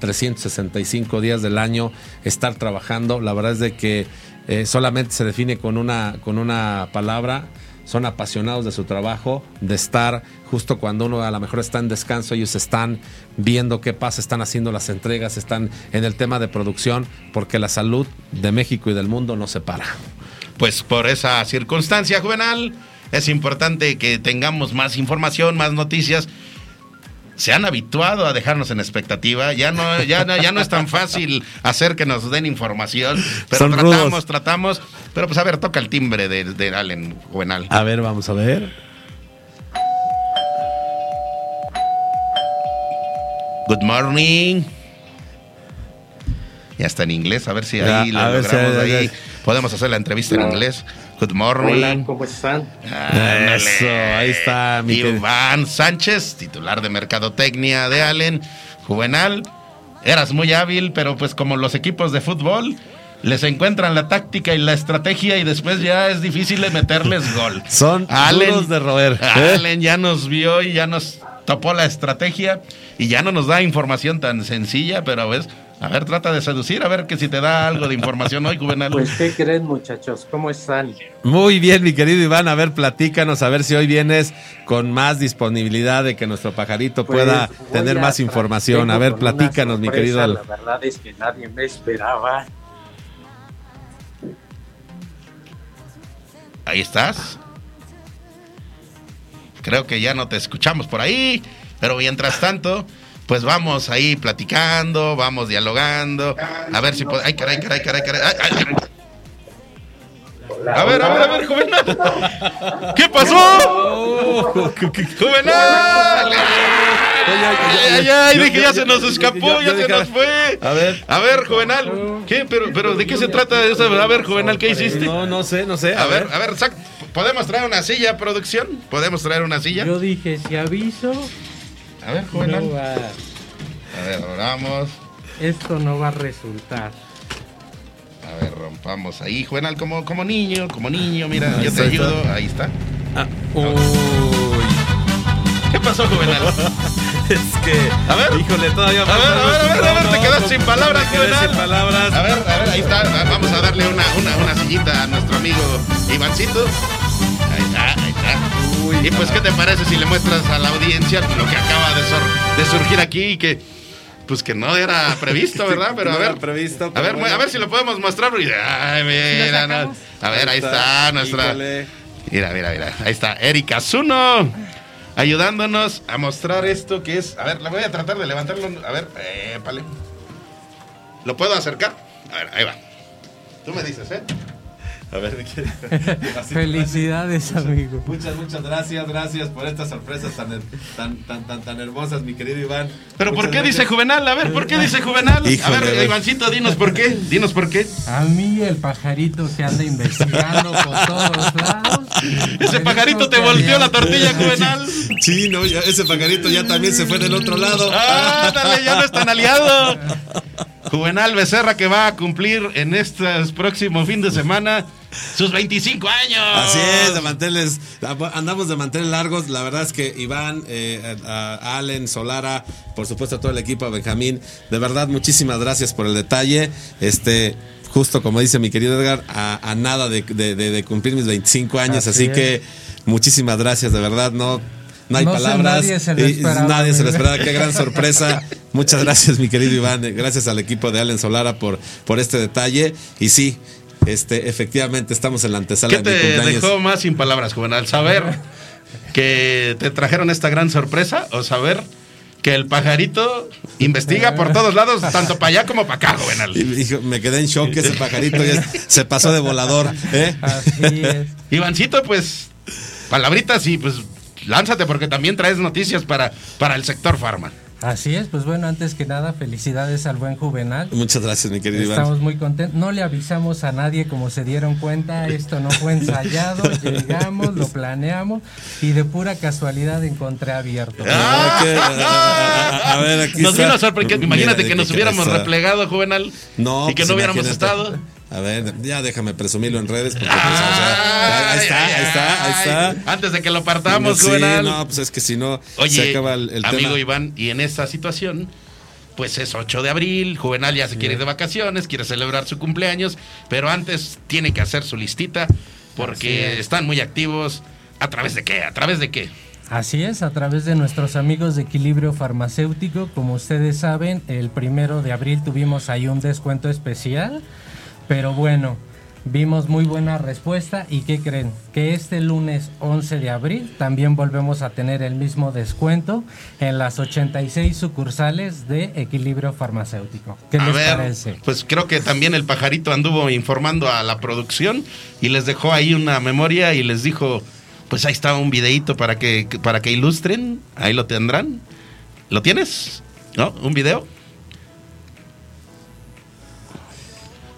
365 días del año estar trabajando. La verdad es de que eh, solamente se define con una, con una palabra. Son apasionados de su trabajo, de estar justo cuando uno a lo mejor está en descanso, ellos están viendo qué pasa, están haciendo las entregas, están en el tema de producción, porque la salud de México y del mundo no se para. Pues por esa circunstancia, Juvenal, es importante que tengamos más información, más noticias. Se han habituado a dejarnos en expectativa, ya no, ya no, ya no es tan fácil hacer que nos den información, pero Son tratamos, rudos. tratamos. Pero pues a ver, toca el timbre de, de Allen, Juvenal. A ver, vamos a ver. Good morning. Ya está en inglés, a ver si Ya, ahí lo si logramos hay- ahí. Podemos hacer la entrevista en inglés. Good morning. Hola, ¿cómo están? Ándale. Eso, ahí está, mi. Iván Sánchez, titular de Mercadotecnia de Allen, Juvenal. Eras muy hábil, pero pues como los equipos de fútbol, les encuentran la táctica y la estrategia y después ya es difícil de meterles gol. Son duros de roer. ¿eh? Allen ya nos vio y ya nos topó la estrategia y ya no nos da información tan sencilla, pero ves, a ver, trata de seducir, a ver que si te da algo de información hoy, Juvenal. Pues, ¿qué creen, muchachos? ¿Cómo están? Muy bien, mi querido Iván. A ver, platícanos, a ver si hoy vienes con más disponibilidad de que nuestro pajarito Pues, pueda tener más información. A ver, platícanos, mi querido. La verdad es que nadie me esperaba. Ahí estás. Creo que ya no te escuchamos por ahí, pero mientras tanto, pues vamos ahí platicando, vamos dialogando, a ver si. Ay, caray, caray, caray, caray. ay, ay. A ver, a ver, a ver, Juvenal. ¿Qué pasó? Juvenal. Ay, ay, ay, dije, ya se nos escapó, ya se nos fue. A ver. A ver, Juvenal. ¿Qué? Pero, pero ¿de qué se trata eso? A ver, Juvenal, ¿qué hiciste? No, no sé, no sé. A ver, a ver, sac- ¿podemos traer una silla, producción? ¿Podemos traer una silla? Yo dije, si aviso, A ver, Juvenal. A ver, vamos. esto no va a resultar. A ver, rompamos ahí, Juvenal, como, como niño, como niño, mira, Ahí yo te está. ayudo, ahí está. Ah, uy. ¿Qué pasó, Juvenal? Es que. A ver. Híjole, todavía. A ver, a ver, a ver, a ver, te quedas sin palabras, quedé Juvenal. sin palabras. A ver, a ver, ahí está. Va- Vamos a darle una, una, una sillita a nuestro amigo Ivancito. Ahí está, ahí está. Uy, y pues, ¿qué te parece si le muestras a la audiencia lo que acaba de, de surgir aquí y que, pues que no era previsto, ¿verdad? Pero No a ver, era previsto, a ver, bueno. a ver si lo podemos mostrar. Ay, mira, no. A ver, ahí está nuestra. Híjole. Mira, mira, mira. Ahí está Erika Zuno. ayudándonos a mostrar esto que es. A ver, la voy a tratar de levantarlo. A ver, eh, vale. ¿Lo puedo acercar? A ver, ahí va. Tú me dices, ¿eh? A ver, Felicidades, amigo. Muchas, muchas gracias, gracias por estas sorpresas tan, tan, tan, tan, tan hermosas, mi querido Iván. Pero ¿por qué dice. Juvenal? A ver, ¿por qué dice Juvenal? Híjole, a ver. Ivancito, dinos por qué. Dinos por qué. A mí el pajarito que anda investigando por todos lados. Ese pajarito te volteó la tortilla, Juvenal. Sí, no, ya- ese pajarito ya también se fue del otro lado. ¡Ah, dale, ya no es tan aliado! Juvenal Becerra que va a cumplir en estos próximos fin de semana sus 25 años. Así es, de manteles, andamos de manteles largos. La verdad es que Iván, eh, a- Allen, Solara, por supuesto a todo el equipo, a Benjamín, de verdad muchísimas gracias por el detalle. Este, justo como dice mi querido Edgar, a, a nada de, de- de- de cumplir mis 25 años, así, Así es. que muchísimas gracias, de verdad, no. No hay No sé, palabras. nadie se lo Y- esperaba, nadie se lo esperaba. Qué gran sorpresa. Muchas gracias, mi querido Iván. Gracias al equipo de Allen Solara por, por este detalle. Y sí, este, efectivamente estamos en la antesala ¿Qué de mi te cumpleaños. dejó más sin palabras, Juvenal? ¿Saber que te trajeron esta gran sorpresa o saber que el pajarito investiga por todos lados, tanto para allá como para acá, Juvenal? Me quedé en shock, ese pajarito ya se pasó de volador. ¿eh? Así es. Ivancito, pues, palabritas y pues lánzate porque también traes noticias para, para el sector farma. Así es, pues bueno, antes que nada, felicidades al buen Juvenal. Muchas gracias, mi querido Iván. Estamos muy contentos. No le avisamos a nadie como se dieron cuenta. Esto no fue ensayado. Llegamos, lo planeamos y de pura casualidad encontré abierto. Ah, qué- a, a- a ver, aquí Nos está. vino a sorprender. Imagínate Mira, que nos hubiéramos replegado, Juvenal, No, y que pues no hubiéramos imagínate. estado. A ver, ya déjame presumirlo en redes. Porque, pues, o sea, ahí está, ahí está, ahí está. Antes de que lo partamos, sí, Juvenal. no, pues es que si no, Oye, se acaba el, el amigo tema. Iván, y en esta situación, pues es 8 de abril, Juvenal ya se quiere ir de vacaciones, quiere celebrar su cumpleaños, pero antes tiene que hacer su listita porque es. están muy activos. ¿A través de qué? ¿A través de qué? Así es, a través de nuestros amigos de Equilibrio Farmacéutico. Como ustedes saben, el primero de abril tuvimos ahí un descuento especial. Pero bueno, vimos muy buena respuesta. ¿Y qué creen? Que este lunes 11 de abril también volvemos a tener el mismo descuento en las 86 sucursales de Equilibrio Farmacéutico. ¿Qué a les ver, parece? pues creo que también el pajarito anduvo informando a la producción y les dejó ahí una memoria y les dijo, pues ahí está un videíto para que, para que ilustren, ahí lo tendrán. ¿Lo tienes? ¿No? ¿Un video?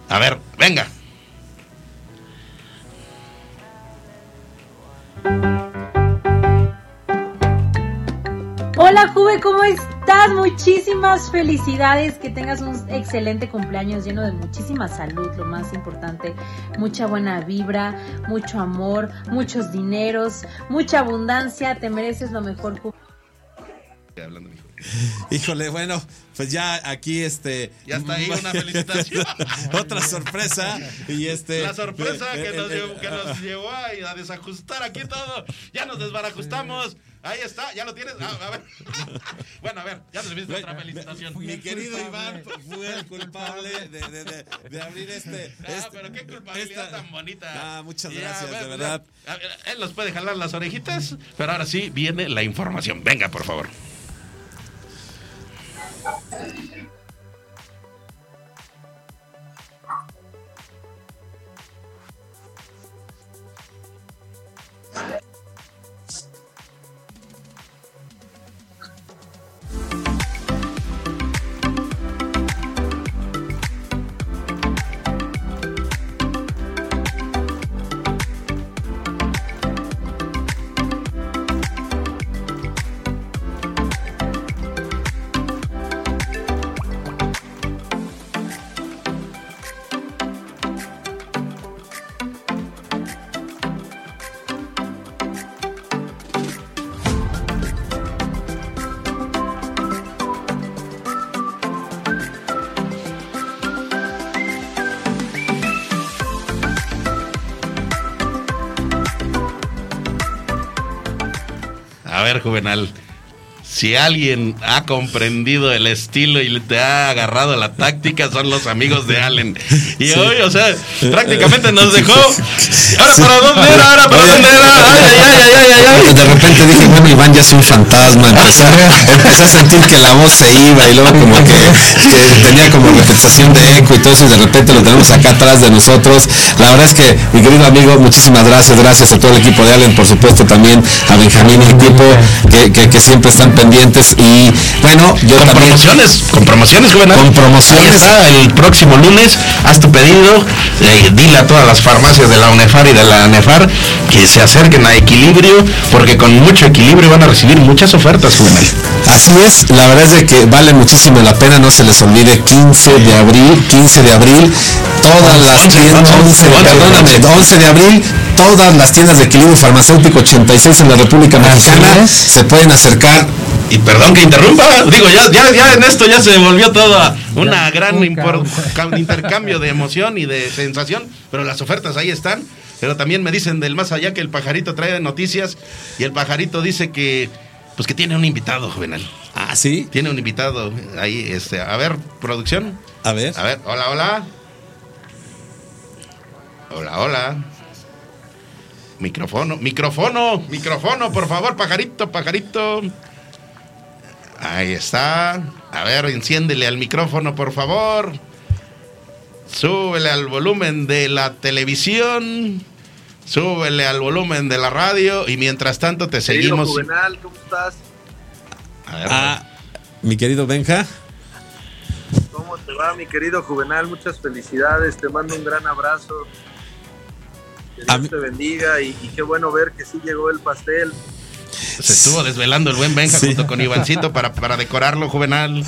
A ver, venga. Hola Juve, ¿cómo estás? Muchísimas felicidades, que tengas un excelente cumpleaños lleno de muchísima salud, lo más importante, mucha buena vibra, mucho amor, muchos dineros, mucha abundancia, te mereces lo mejor Juve. Hablando. Híjole, bueno, pues ya aquí este. Ya está ahí una felicitación. Otra sorpresa. Y este. La sorpresa eh, que eh, nos, eh, llevó, que nos llevó a, desajustar aquí todo. Ya nos desbarajustamos. Ahí está, ya lo tienes. Ah, a ver. Bueno, a ver, ya nos viste otra felicitación. Mi querido. Iván fue el culpable de, de- de- de abrir este. Ah, este- pero qué culpabilidad esta- tan bonita. Ah, muchas Ya, gracias, bueno, de verdad. ver, Él nos puede jalar las orejitas, pero ahora sí viene la información. Venga, por favor. A Juvenal. Si alguien ha comprendido el estilo y te ha agarrado la táctica, son los amigos de Allen. Y hoy, o sea, prácticamente nos dejó. Ahora, ¿para dónde era? Ahora, ¿para dónde era? Ay, ay, ay, ay, ay, ay. De repente dije, bueno, Iván ya es un fantasma. Empecé, empecé a sentir que la voz se iba y luego como que, que tenía como repetición de eco y todo eso y de repente lo tenemos acá atrás de nosotros. La verdad es que, mi querido amigo, muchísimas gracias. Gracias a todo el equipo de Allen, por supuesto también a Benjamín y equipo que, que- que siempre están pendientes. Y bueno, yo Con también... promociones, con promociones, juvenal. Con promociones. Ahí está, el próximo lunes, haz tu pedido, eh, dile a todas las farmacias de la UNEFAR y de la ANEFAR que se acerquen a equilibrio, porque con mucho equilibrio van a recibir muchas ofertas, juvenal. Así es, la verdad es de que vale muchísimo la pena, no se les olvide, 15 de abril, 15 de abril, todas las 11, tiendas, 11, 11, 11, perdóname, 11 de abril, todas las tiendas de equilibrio farmacéutico 86 en la República Mexicana se pueden acercar. Y perdón que interrumpa, digo, ya, ya, ya en esto ya se volvió toda una gran un intercambio de emoción y de sensación, pero las ofertas ahí están. Pero también me dicen del más allá que el pajarito trae noticias y el pajarito dice que, pues que tiene un invitado, juvenal. Ah, sí, Tiene un invitado ahí, este, a ver, producción. a ver. A ver, hola, hola. Hola, hola. Micrófono, micrófono, micrófono, por favor, pajarito, pajarito. Ahí está. A ver, enciéndele al micrófono, por favor. Súbele al volumen de la televisión. Súbele al volumen de la radio. Y mientras tanto te Querido seguimos. Juvenal, ¿cómo estás? A ver, Ah, mi querido Benja. ¿Cómo te va, mi querido Juvenal? Muchas felicidades, te mando un gran abrazo. Que Dios mí- te bendiga y, y qué bueno ver que sí llegó el pastel. Se estuvo desvelando el buen Benja Sí. junto con Ivancito para, para decorarlo, juvenal.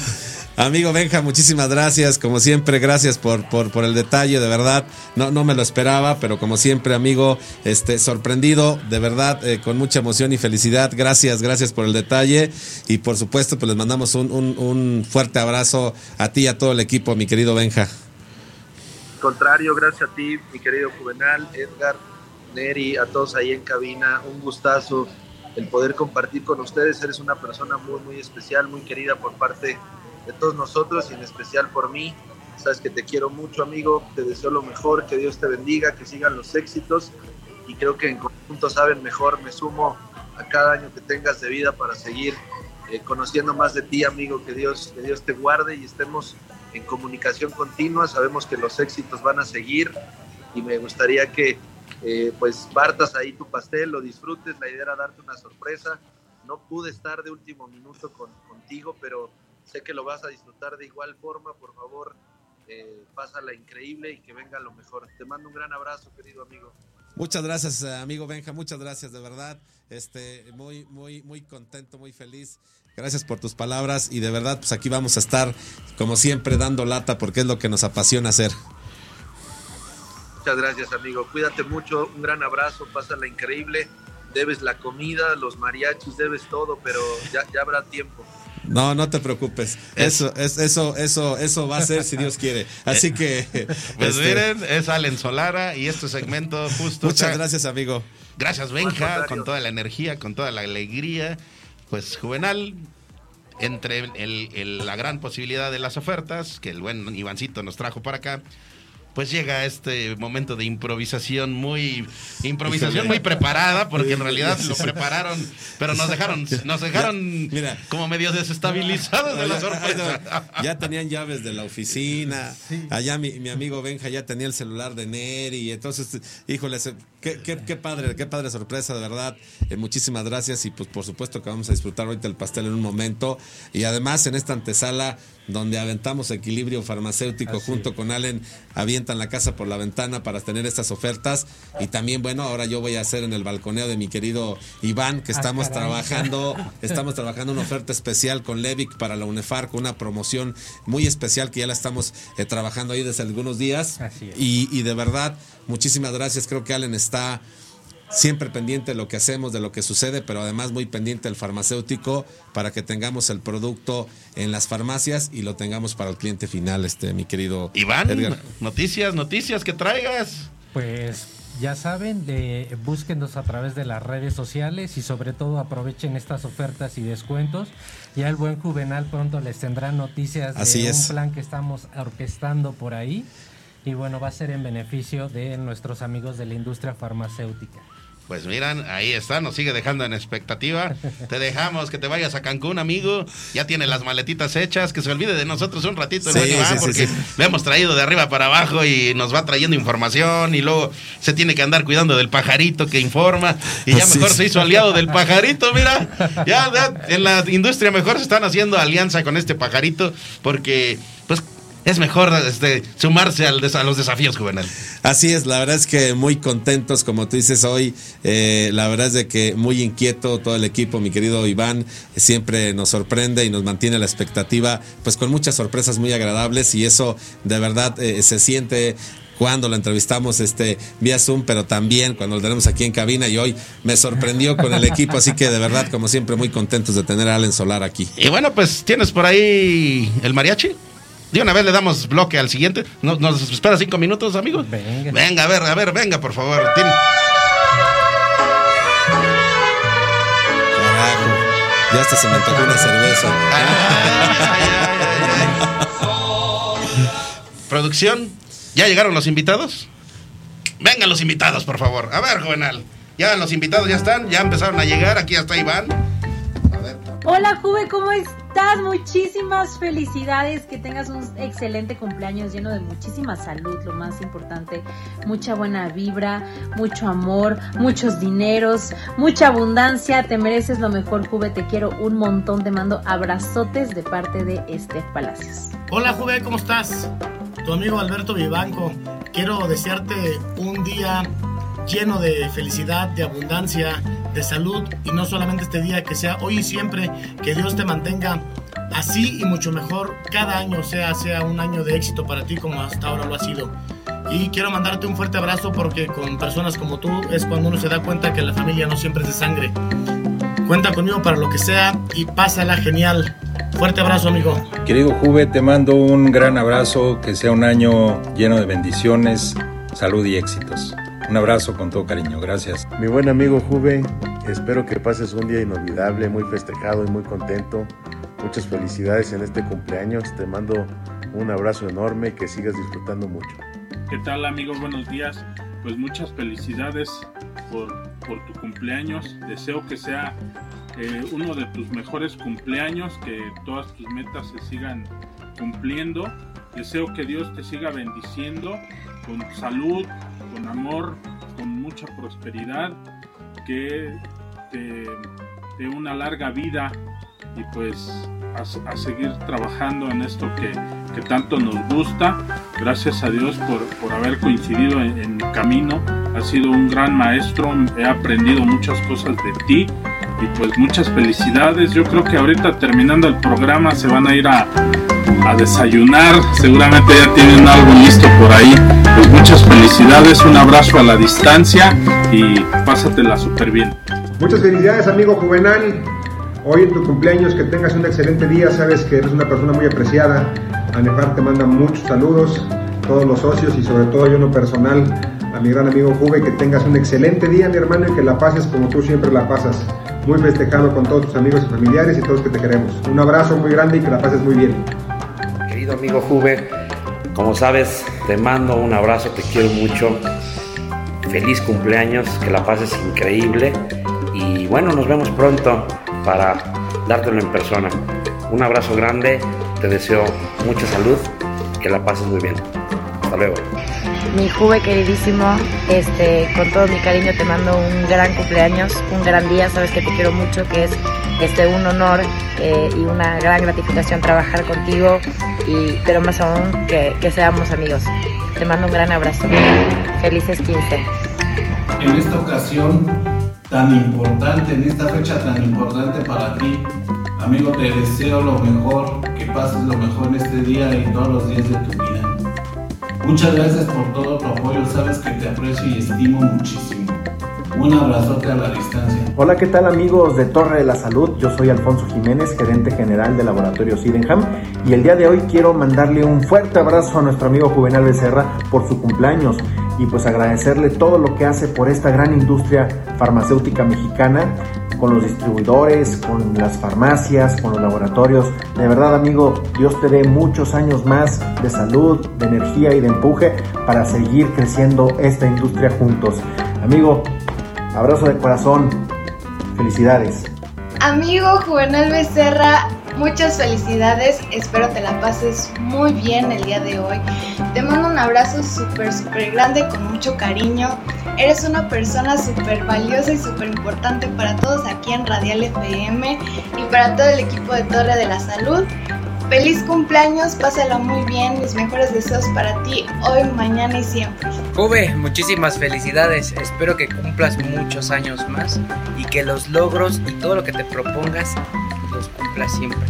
Amigo Benja, muchísimas gracias. Como siempre, gracias por, por, por el detalle, de verdad. No, no me lo esperaba, pero como siempre, amigo, este, sorprendido, de verdad, eh, con mucha emoción y felicidad. Gracias, gracias por el detalle. Y por supuesto, pues les mandamos un, un, un fuerte abrazo a ti y a todo el equipo, mi querido Benja. Al contrario, gracias a ti, mi querido Juvenal, Edgar, Neri, a todos ahí en cabina. Un gustazo el poder compartir con ustedes. Eres una persona muy, muy especial, muy querida por parte de todos nosotros y en especial por mí. Sabes que te quiero mucho, amigo. Te deseo lo mejor, que Dios te bendiga, que sigan los éxitos y creo que en conjunto saben mejor. Me sumo a cada año que tengas de vida para seguir eh, conociendo más de ti, amigo. Que Dios, que Dios te guarde y estemos en comunicación continua. Sabemos que los éxitos van a seguir y me gustaría que eh, pues partas ahí tu pastel, lo disfrutes. La idea era darte una sorpresa. No pude estar de último minuto con, contigo, pero sé que lo vas a disfrutar de igual forma. Por favor, eh, pásala increíble y que venga lo mejor. Te mando un gran abrazo, querido amigo. Muchas gracias, eh, amigo Benja, muchas gracias, de verdad. Este, muy, muy, muy contento, muy feliz. Gracias por tus palabras y de verdad, pues aquí vamos a estar, como siempre, dando lata porque es lo que nos apasiona hacer. Muchas gracias, amigo. Cuídate mucho. Un gran abrazo. Pásala increíble. Debes la comida, los mariachis, debes todo, pero ya, ya habrá tiempo. No, no te preocupes. Eso, es, eso, eso, eso va a ser si Dios quiere. Así que, Pues este, miren, es Allen Solara y este segmento justo. muchas gracias, amigo. Gracias, Benja, con toda la energía, con toda la alegría. Pues Juvenal, entre el- el- la gran posibilidad de las ofertas que el buen Ivancito nos trajo para acá, pues llega este momento de improvisación muy improvisación muy preparada porque en realidad lo prepararon pero nos dejaron nos dejaron Mira. como medio desestabilizados de la sorpresa Ya tenían llaves de la oficina. Allá mi, mi amigo Benja ya tenía el celular de Neri. Entonces, híjole, se- qué, qué- qué padre, qué padre sorpresa, de verdad. Eh, muchísimas gracias. Y pues por supuesto que vamos a disfrutar ahorita el pastel en un momento. Y además en esta antesala donde aventamos equilibrio farmacéutico Así junto con Allen, avientan la casa por la ventana para tener estas ofertas. Y también, bueno, ahora yo voy a hacer en el balconeo de mi querido Iván, que Ah, estamos trabajando Estamos trabajando una oferta especial con Levic para la UNEFAR, con una promoción muy especial que ya la estamos eh, trabajando ahí desde algunos días. Así es. Y, y de verdad, muchísimas gracias. Creo que Allen está siempre pendiente de lo que hacemos, de lo que sucede, pero además muy pendiente del farmacéutico para que tengamos el producto en las farmacias y lo tengamos para el cliente final, este mi querido Iván Edgar. noticias noticias que traigas Pues ya saben, de, búsquenos a través de las redes sociales y sobre todo aprovechen estas ofertas y descuentos. Ya el buen Juvenal pronto les tendrá noticias Así de es. un plan que estamos orquestando por ahí. Y bueno, va a ser en beneficio de nuestros amigos de la industria farmacéutica. Pues miran, ahí está, nos sigue dejando en expectativa. Te dejamos que te vayas a Cancún, amigo. Ya tiene las maletitas hechas, que se olvide de nosotros un ratito Sí, sí, porque sí. le hemos traído de arriba para abajo y nos va trayendo información y luego se tiene que andar cuidando del pajarito que informa y ya Sí, mejor sí. se hizo aliado del pajarito, mira. Ya, ya en la industria mejor se están haciendo alianza con este pajarito porque pues es mejor este, sumarse al a los desafíos juvenil. Así es, la verdad es que muy contentos, como tú dices hoy, eh, la verdad es de que muy inquieto todo el equipo, mi querido Iván, siempre nos sorprende y nos mantiene a la expectativa, pues con muchas sorpresas muy agradables y eso de verdad eh, se siente cuando lo entrevistamos este vía Zoom, pero también cuando lo tenemos aquí en cabina y hoy me sorprendió con el equipo, así que de verdad, como siempre, muy contentos de tener a Allen Solar aquí. Y bueno, pues tienes por ahí el mariachi. De una vez le damos bloque al siguiente. ¿Nos, nos espera cinco minutos, amigo? Venga. Venga, a ver, a ver, venga, por favor. Tiene- Carajo, ya hasta se me antojó una cerveza. Ay, ay, ay, ay. Producción, ¿ya llegaron los invitados? Vengan los invitados, por favor. A ver, Juvenal. Ya los invitados ya están, ya empezaron a llegar. Aquí ya está Iván. A ver. Hola Juve, ¿cómo estás? Muchísimas felicidades, que tengas un excelente cumpleaños lleno de muchísima salud, lo más importante, mucha buena vibra, mucho amor, muchos dineros, mucha abundancia, te mereces lo mejor Juve, te quiero un montón, te mando abrazotes de parte de Steph Palacios. Hola Juve, ¿cómo estás? Tu amigo Alberto Vivanco. Quiero desearte un día lleno de felicidad, de abundancia, de salud y no solamente este día, que sea hoy y siempre, que Dios te mantenga así y mucho mejor cada año, sea, sea un año de éxito para ti como hasta ahora lo ha sido. Y quiero mandarte un fuerte abrazo porque con personas como tú es cuando uno se da cuenta que la familia no siempre es de sangre. Cuenta conmigo para lo que sea y pásala genial. Fuerte abrazo, amigo. Querido Juve, te mando un gran abrazo, que sea un año lleno de bendiciones, salud y éxitos. Un abrazo con todo cariño, gracias. Mi buen amigo Juve, espero que pases un día inolvidable, muy festejado y muy contento. Muchas felicidades en este cumpleaños. Te mando un abrazo enorme y que sigas disfrutando mucho. ¿Qué tal amigos? Buenos días. Pues muchas felicidades por, por tu cumpleaños. Deseo que sea eh, uno de tus mejores cumpleaños, que todas tus metas se sigan cumpliendo. Deseo que Dios te siga bendiciendo con salud, con amor, con mucha prosperidad, que te una larga vida y pues a, a seguir trabajando en esto que, que, tanto nos gusta. Gracias a Dios por, por haber coincidido en, en, mi camino. Has sido un gran maestro, he aprendido muchas cosas de ti y pues muchas felicidades. Yo creo que ahorita terminando el programa se van a ir a, a desayunar. Seguramente ya tienen algo listo por ahí. Pues muchas felicidades, un abrazo a la distancia y pásatela súper bien. Muchas felicidades amigo Juvenal. Hoy en tu cumpleaños que tengas un excelente día, sabes que eres una persona muy apreciada. Anefar te manda muchos saludos, todos los socios y sobre todo yo en lo personal a mi gran amigo Juve, que tengas un excelente día mi hermano y que la pases como tú siempre la pasas. Muy festejado con todos tus amigos y familiares y todos que te queremos. Un abrazo muy grande y que la pases muy bien. Amigo Juve, como sabes, te mando un abrazo, te quiero mucho. Feliz cumpleaños, que la pases increíble y bueno, nos vemos pronto para dártelo en persona. Un abrazo grande, te deseo mucha salud, que la pases muy bien. Hasta luego. Mi Juve queridísimo, este, con todo mi cariño te mando un gran cumpleaños, un gran día, sabes que te quiero mucho, que es este, un honor eh, y una gran gratificación trabajar contigo, y, pero más aún que, que seamos amigos. Te mando un gran abrazo. Felices 15. En esta ocasión tan importante, en esta fecha tan importante para ti. Amigo, te deseo lo mejor, que pases lo mejor en este día y todos los días de tu vida. Muchas gracias por todo tu apoyo, sabes que te aprecio y estimo muchísimo. Un abrazote a la distancia. Hola, ¿qué tal amigos de Torre de la Salud? Yo soy Alfonso Jiménez, gerente general de Laboratorio Sydenham y el día de hoy quiero mandarle un fuerte abrazo a nuestro amigo Juvenal Becerra por su cumpleaños. y pues agradecerle todo lo que hace por esta gran industria farmacéutica mexicana con los distribuidores, con las farmacias, con los laboratorios. De verdad, amigo, Dios te dé muchos años más de salud, de energía y de empuje para seguir creciendo esta industria juntos. Amigo, abrazo de corazón. Felicidades. Amigo Juvenal Becerra, muchas felicidades. Espero te la pases muy bien el día de hoy. Te mando un abrazo súper, súper grande con mucho cariño. Eres una persona súper valiosa y súper importante para todos aquí en Radial FM y para todo el equipo de Torre de la Salud. Feliz cumpleaños, pásalo muy bien, mis mejores deseos para ti hoy, mañana y siempre. Juve, muchísimas felicidades, espero que cumplas muchos años más y que los logros y todo lo que te propongas los cumplas siempre.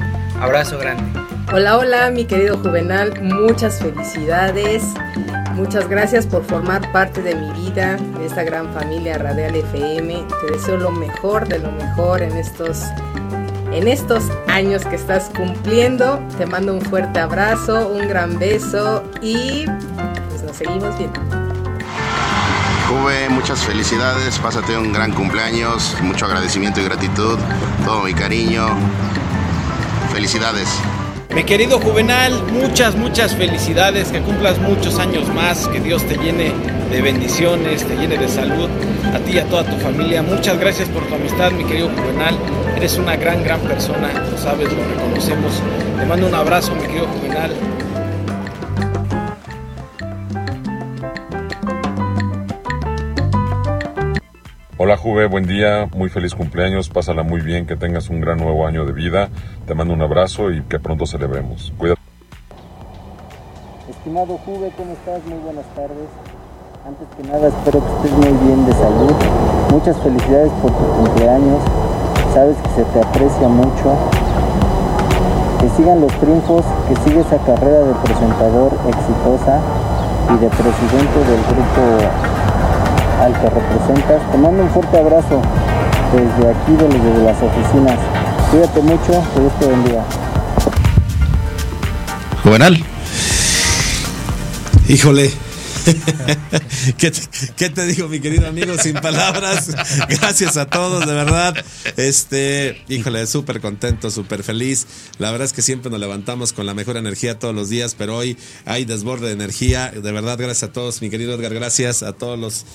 Abrazo grande. Hola, hola, mi querido Juvenal, muchas felicidades. Muchas gracias por formar parte de mi vida, de esta gran familia Radial FM. Te deseo lo mejor de lo mejor en estos en estos años que estás cumpliendo. Te mando un fuerte abrazo, un gran beso y pues nos seguimos viendo. Juve, muchas felicidades, pásate un gran cumpleaños, mucho agradecimiento y gratitud, todo mi cariño. Felicidades. Mi querido Juvenal, muchas, muchas felicidades, que cumplas muchos años más, que Dios te llene de bendiciones, te llene de salud, a ti y a toda tu familia. Muchas gracias por tu amistad, mi querido Juvenal. Eres una gran, gran persona, lo sabes, lo reconocemos. Te mando un abrazo, mi querido Juvenal. Hola Juve, buen día, muy feliz cumpleaños, pásala muy bien, que tengas un gran nuevo año de vida. Te mando un abrazo y que pronto celebremos. Cuídate. Estimado Juve, ¿cómo estás? Muy buenas tardes. Antes que nada espero que estés muy bien de salud. Muchas felicidades por tu cumpleaños. Sabes que se te aprecia mucho. Que sigan los triunfos, que siga esa carrera de presentador exitosa y de presidente del grupo al que representas. Te mando un fuerte abrazo desde aquí, desde las oficinas. Cuídate mucho, que Dios te bendiga. Juvenal. Híjole. ¿Qué, te, qué digo, mi querido amigo? Sin palabras. Gracias a todos, de verdad. Este, híjole, súper contento, súper feliz. La verdad es que siempre nos levantamos con la mejor energía todos los días, pero hoy hay desborde de energía. De verdad, gracias a todos, mi querido Edgar. Gracias a todos los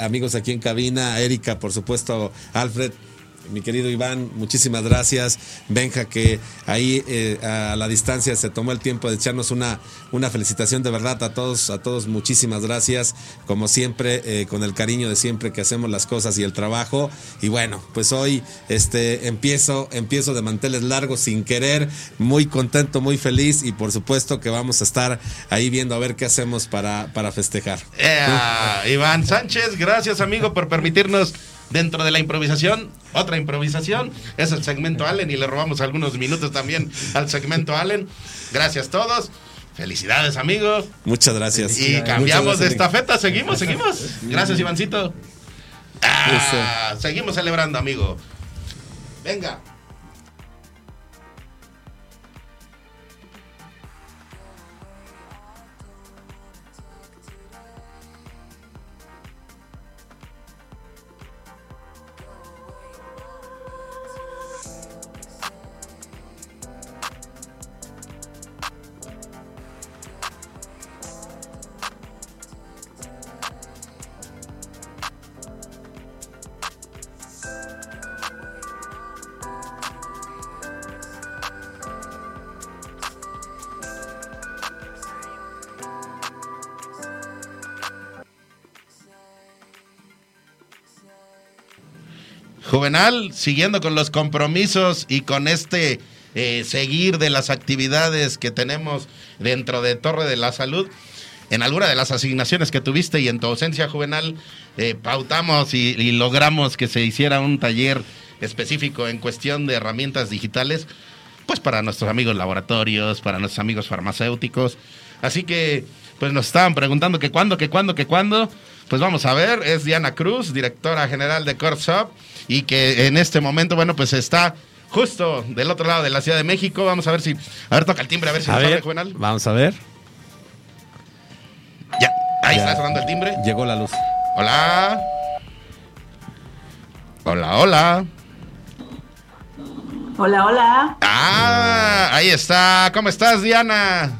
amigos aquí en cabina. A Erika, por supuesto, Alfred. Mi querido Iván, muchísimas gracias. Benja, que ahí eh, a la distancia se tomó el tiempo de echarnos una, una felicitación de verdad a todos, a todos, muchísimas gracias. Como siempre, eh, con el cariño de siempre que hacemos las cosas y el trabajo. Y bueno, pues hoy este, empiezo, empiezo de manteles largos sin querer, muy contento, muy feliz y por supuesto que vamos a estar ahí viendo a ver qué hacemos para, para festejar. Iván Sánchez, gracias amigo por permitirnos dentro de la improvisación, otra improvisación, es el segmento Allen y le robamos algunos minutos también al segmento Allen. Gracias todos. Felicidades, amigo. Muchas gracias. Y cambiamos de estafeta, seguimos, seguimos. Gracias, Ivancito. Ah, seguimos celebrando, amigo. Venga. Siguiendo con los compromisos y con este eh, seguir de las actividades que tenemos dentro de Torre de la Salud, en alguna de las asignaciones que tuviste y en tu ausencia juvenal, eh, pautamos y, y logramos que se hiciera un taller específico en cuestión de herramientas digitales, pues para nuestros amigos laboratorios, para nuestros amigos farmacéuticos. Así que, pues nos estaban preguntando que cuándo, que cuándo, que cuándo. Pues vamos a ver, es Diana Cruz, directora general de Corpshop, y que en este momento, bueno, pues está justo del otro lado de la Ciudad de México. Vamos a ver si. A ver, toca el timbre, a ver si A nos abre, ver, Juvenal. vamos a ver. Ya. Ahí Ya. está sonando el timbre. Llegó la luz. Hola. Hola, hola. Hola, hola. Ah, ahí está. ¿Cómo estás, Diana?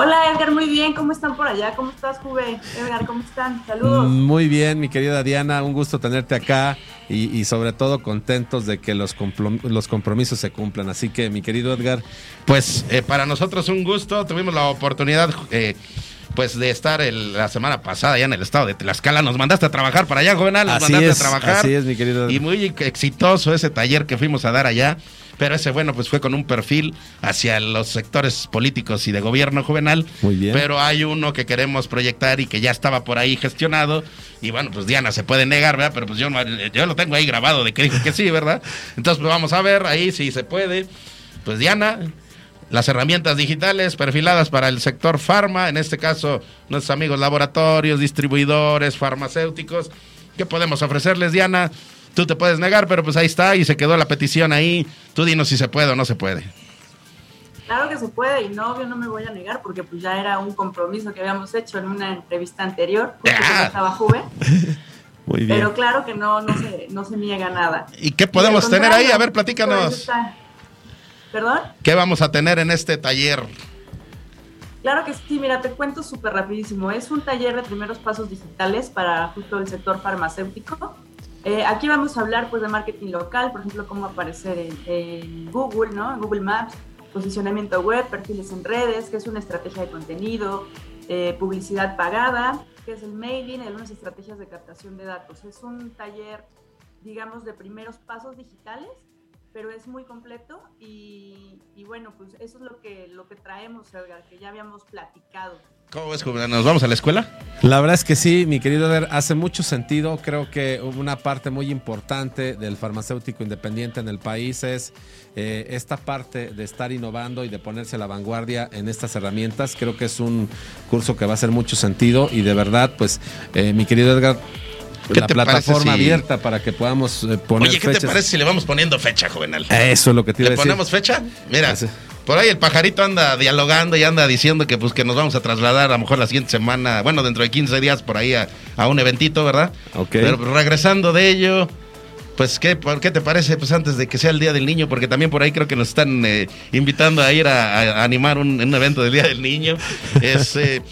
Hola, Edgar, muy bien. ¿Cómo están por allá? ¿Cómo estás, Juve? Edgar, ¿cómo están? Saludos. Muy bien, mi querida Diana, un gusto tenerte acá y, y sobre todo contentos de que los, comprom- los compromisos se cumplan. Así que, mi querido Edgar, Pues eh, para nosotros un gusto. Tuvimos la oportunidad, eh, pues, de estar el- la semana pasada ya en el estado de Tlaxcala. Nos mandaste a trabajar para allá, Juvenal. Nos Así mandaste es, a trabajar. así es, mi querido Edgar. Y muy exitoso ese taller que fuimos a dar allá. Pero ese, bueno, pues fue con un perfil hacia los sectores políticos y de gobierno juvenal. Muy bien. Pero hay uno que queremos proyectar y que ya estaba por ahí gestionado. Y bueno, pues Diana se puede negar, ¿verdad? Pero pues yo, yo lo tengo ahí grabado de que dijo que sí, ¿verdad? Entonces, pues vamos a ver ahí si se puede. Pues Diana, las herramientas digitales perfiladas para el sector farma, en este caso nuestros amigos laboratorios, distribuidores, farmacéuticos. ¿Qué podemos ofrecerles, Diana? Tú te puedes negar, pero pues ahí está y se quedó la petición ahí. Tú dinos si se puede o no se puede. Claro que se puede y no, yo no me voy a negar porque pues ya era un compromiso que habíamos hecho en una entrevista anterior, justo cuando estaba Juve, Muy pero claro que no, no se, no se niega nada. ¿Y qué podemos Y tener ahí? A ver, platícanos. ¿Perdón? ¿Qué vamos a tener en este taller? Claro que sí, mira, te cuento súper rapidísimo. Es un taller de primeros pasos digitales para justo el sector farmacéutico. Eh, aquí vamos a hablar pues de marketing local, por ejemplo, cómo aparecer en, Google, ¿no? En Google Maps, posicionamiento web, perfiles en redes, que es una estrategia de contenido, eh, publicidad pagada, que es el mailing, algunas estrategias de captación de datos. Es un taller, digamos, de primeros pasos digitales, pero es muy completo y, y bueno, pues eso es lo que, lo que traemos, Edgar, que ya habíamos platicado. ¿Cómo ves, Juvenal? ¿Nos vamos a la escuela? La verdad es que sí, mi querido Eder, hace mucho sentido. Creo que una parte muy importante del farmacéutico independiente en el país es eh, esta parte de estar innovando y de ponerse a la vanguardia en estas herramientas. Creo que es un curso que va a hacer mucho sentido y de verdad, pues, eh, mi querido Edgar, ¿Qué la te parece plataforma si- abierta para que podamos eh, poner Oye, ¿qué te parece si le vamos poniendo fecha, Juvenal? Eso es lo que te iba ¿Le a decir. ponemos fecha? Mira, por ahí el pajarito anda dialogando y anda diciendo que pues que nos vamos a trasladar a lo mejor la siguiente semana, bueno, dentro de 15 días por ahí a, a un eventito, ¿verdad? Ok. Pero pues, regresando de ello, pues ¿qué, ¿qué te parece pues antes de que sea el Día del Niño? Porque también por ahí creo que nos están eh, invitando a ir a, a animar un, un evento del Día del Niño. Es... eh,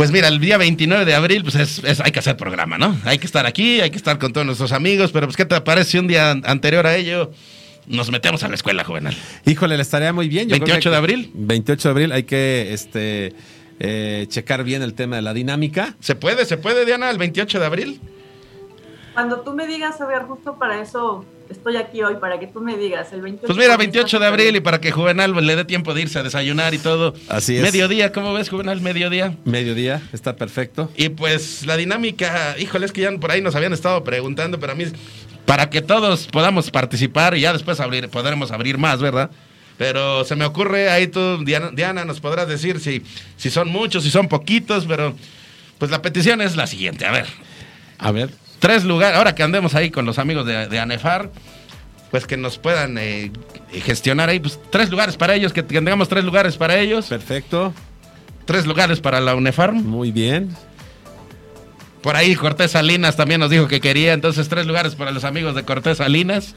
Pues mira, el día 29 de abril, pues es, es- hay que hacer programa, ¿no? Hay que estar aquí, hay que estar con todos nuestros amigos, pero pues ¿qué te parece si un día an- anterior a ello nos metemos a la escuela, Juvenal? Híjole, le estaría muy bien. Yo creo que 28 de abril. 28 de abril hay que este, eh, checar bien el tema de la dinámica. ¿Se puede, se puede, Diana, el 28 de abril? Cuando tú me digas, Edgar, justo para eso estoy aquí hoy, para que tú me digas, el 28 Pues mira, comienza 28 de abril y para que Juvenal le dé tiempo de irse a desayunar y todo. Así es. Mediodía, ¿cómo ves, Juvenal? Mediodía. Mediodía, está perfecto. Y pues la dinámica, híjole, es que ya por ahí nos habían estado preguntando, pero a mí, para que todos podamos participar y ya después abrir, podremos abrir más, ¿verdad? Pero se me ocurre, ahí tú, Diana, Diana, nos podrás decir si, si son muchos, si son poquitos, pero pues la petición es la siguiente, a ver. A ver. Tres lugares, ahora que andemos ahí con los amigos de, de ANEFAR, pues que nos puedan eh, gestionar ahí, pues tres lugares para ellos, que tengamos tres lugares para ellos. Perfecto. Tres lugares para la UNEFARM. Muy bien. Por ahí Cortés Salinas también nos dijo que quería, entonces tres lugares para los amigos de Cortés Salinas.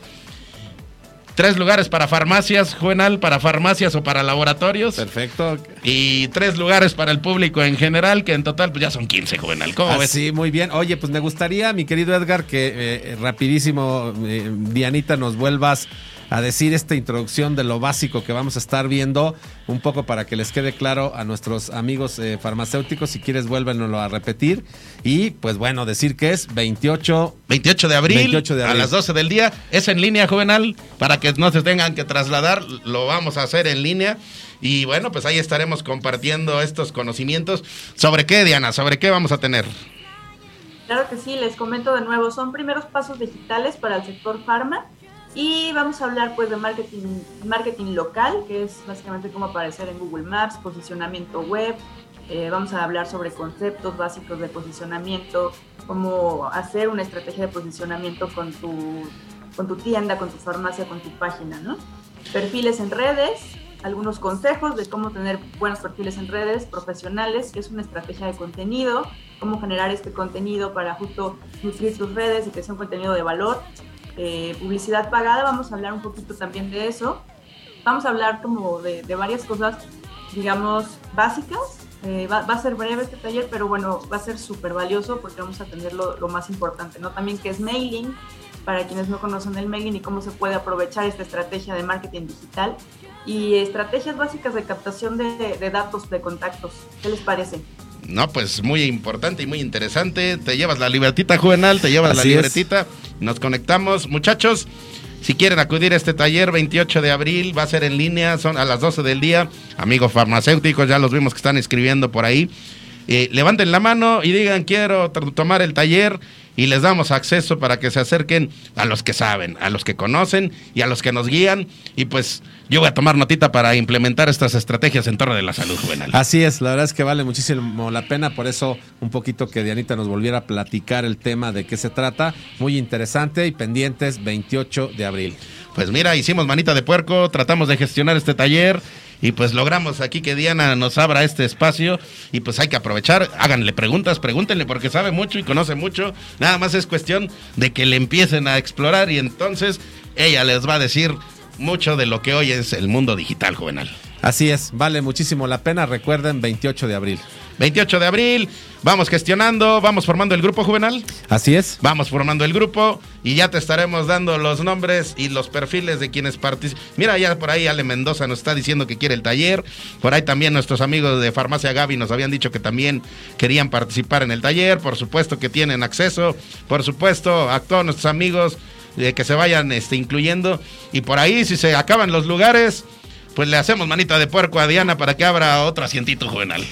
Tres lugares para farmacias, Juvenal, para farmacias o para laboratorios. Perfecto. Y tres lugares para el público en general, que en total pues ya son 15, Juvenal. ¿Cómo Ah, ves? sí, muy bien. Oye, pues me gustaría, mi querido Edgar, que eh, rapidísimo, eh, Dianita, nos vuelvas a decir esta introducción de lo básico que vamos a estar viendo, un poco para que les quede claro a nuestros amigos eh, farmacéuticos. Si quieres, vuélvenoslo a repetir. Y pues bueno, decir que es 28, 28 de abril, 28 de a abril. las 12 del día. Es en línea, Juvenal, para que no se tengan que trasladar. Lo vamos a hacer en línea. Y bueno, pues ahí estaremos compartiendo estos conocimientos. ¿Sobre qué, Diana? ¿Sobre qué vamos a tener? Claro que sí, les comento de nuevo, son primeros pasos digitales para el sector farma y vamos a hablar pues de marketing, marketing local, que es básicamente cómo aparecer en Google Maps, posicionamiento web, eh, vamos a hablar sobre conceptos básicos de posicionamiento, cómo hacer una estrategia de posicionamiento con tu, con tu tienda, con tu farmacia, con tu página, ¿no? Perfiles en redes, algunos consejos de cómo tener buenos perfiles en redes profesionales, que es una estrategia de contenido, cómo generar este contenido para justo nutrir tus redes y que sea un contenido de valor. Eh, publicidad pagada, vamos a hablar un poquito también de eso. Vamos a hablar como de, de varias cosas, digamos, básicas. Eh, va, va, a ser breve este taller, pero bueno, va a ser súper valioso porque vamos a tener lo, lo, más importante, ¿no? También que es mailing, para quienes no conocen el mailing y cómo se puede aprovechar esta estrategia de marketing digital y estrategias básicas de captación de, de datos de contactos. ¿Qué les parece? No, pues muy importante y muy interesante. Te llevas la libretita, Juvenal, te llevas Así la libretita. Es. Nos conectamos. Muchachos, si quieren acudir a este taller 28 de abril, va a ser en línea, son a las 12 del día. Amigos farmacéuticos, ya los vimos que están escribiendo por ahí. Eh, levanten la mano y digan quiero tomar el taller y les damos acceso para que se acerquen a los que saben, a los que conocen y a los que nos guían. Y pues yo voy a tomar notita para implementar estas estrategias en torno de la salud juvenil. Así es, la verdad es que vale muchísimo la pena, por eso un poquito que Dianita nos volviera a platicar el tema de qué se trata. Muy interesante y pendientes 28 de abril. Pues mira, hicimos manita de puerco, tratamos de gestionar este taller y pues logramos aquí que Diana nos abra este espacio y pues hay que aprovechar, háganle preguntas, pregúntenle porque sabe mucho y conoce mucho, nada más es cuestión de que le empiecen a explorar y entonces ella les va a decir mucho de lo que hoy es el mundo digital juvenil. Así es, vale muchísimo la pena, recuerden 28 de abril. 28 de abril, vamos gestionando, vamos formando el grupo juvenil. Así es. Vamos formando el grupo y ya te estaremos dando los nombres y los perfiles de quienes participan. Mira, ya por ahí Ale Mendoza nos está diciendo que quiere el taller. Por ahí también nuestros amigos de Farmacia Gaby nos habían dicho que también querían participar en el taller. Por supuesto que tienen acceso. Por supuesto, a todos nuestros amigos eh, que se vayan este, incluyendo. Y por ahí, si se acaban los lugares, pues le hacemos manita de puerco a Diana para que abra otro asientito juvenil.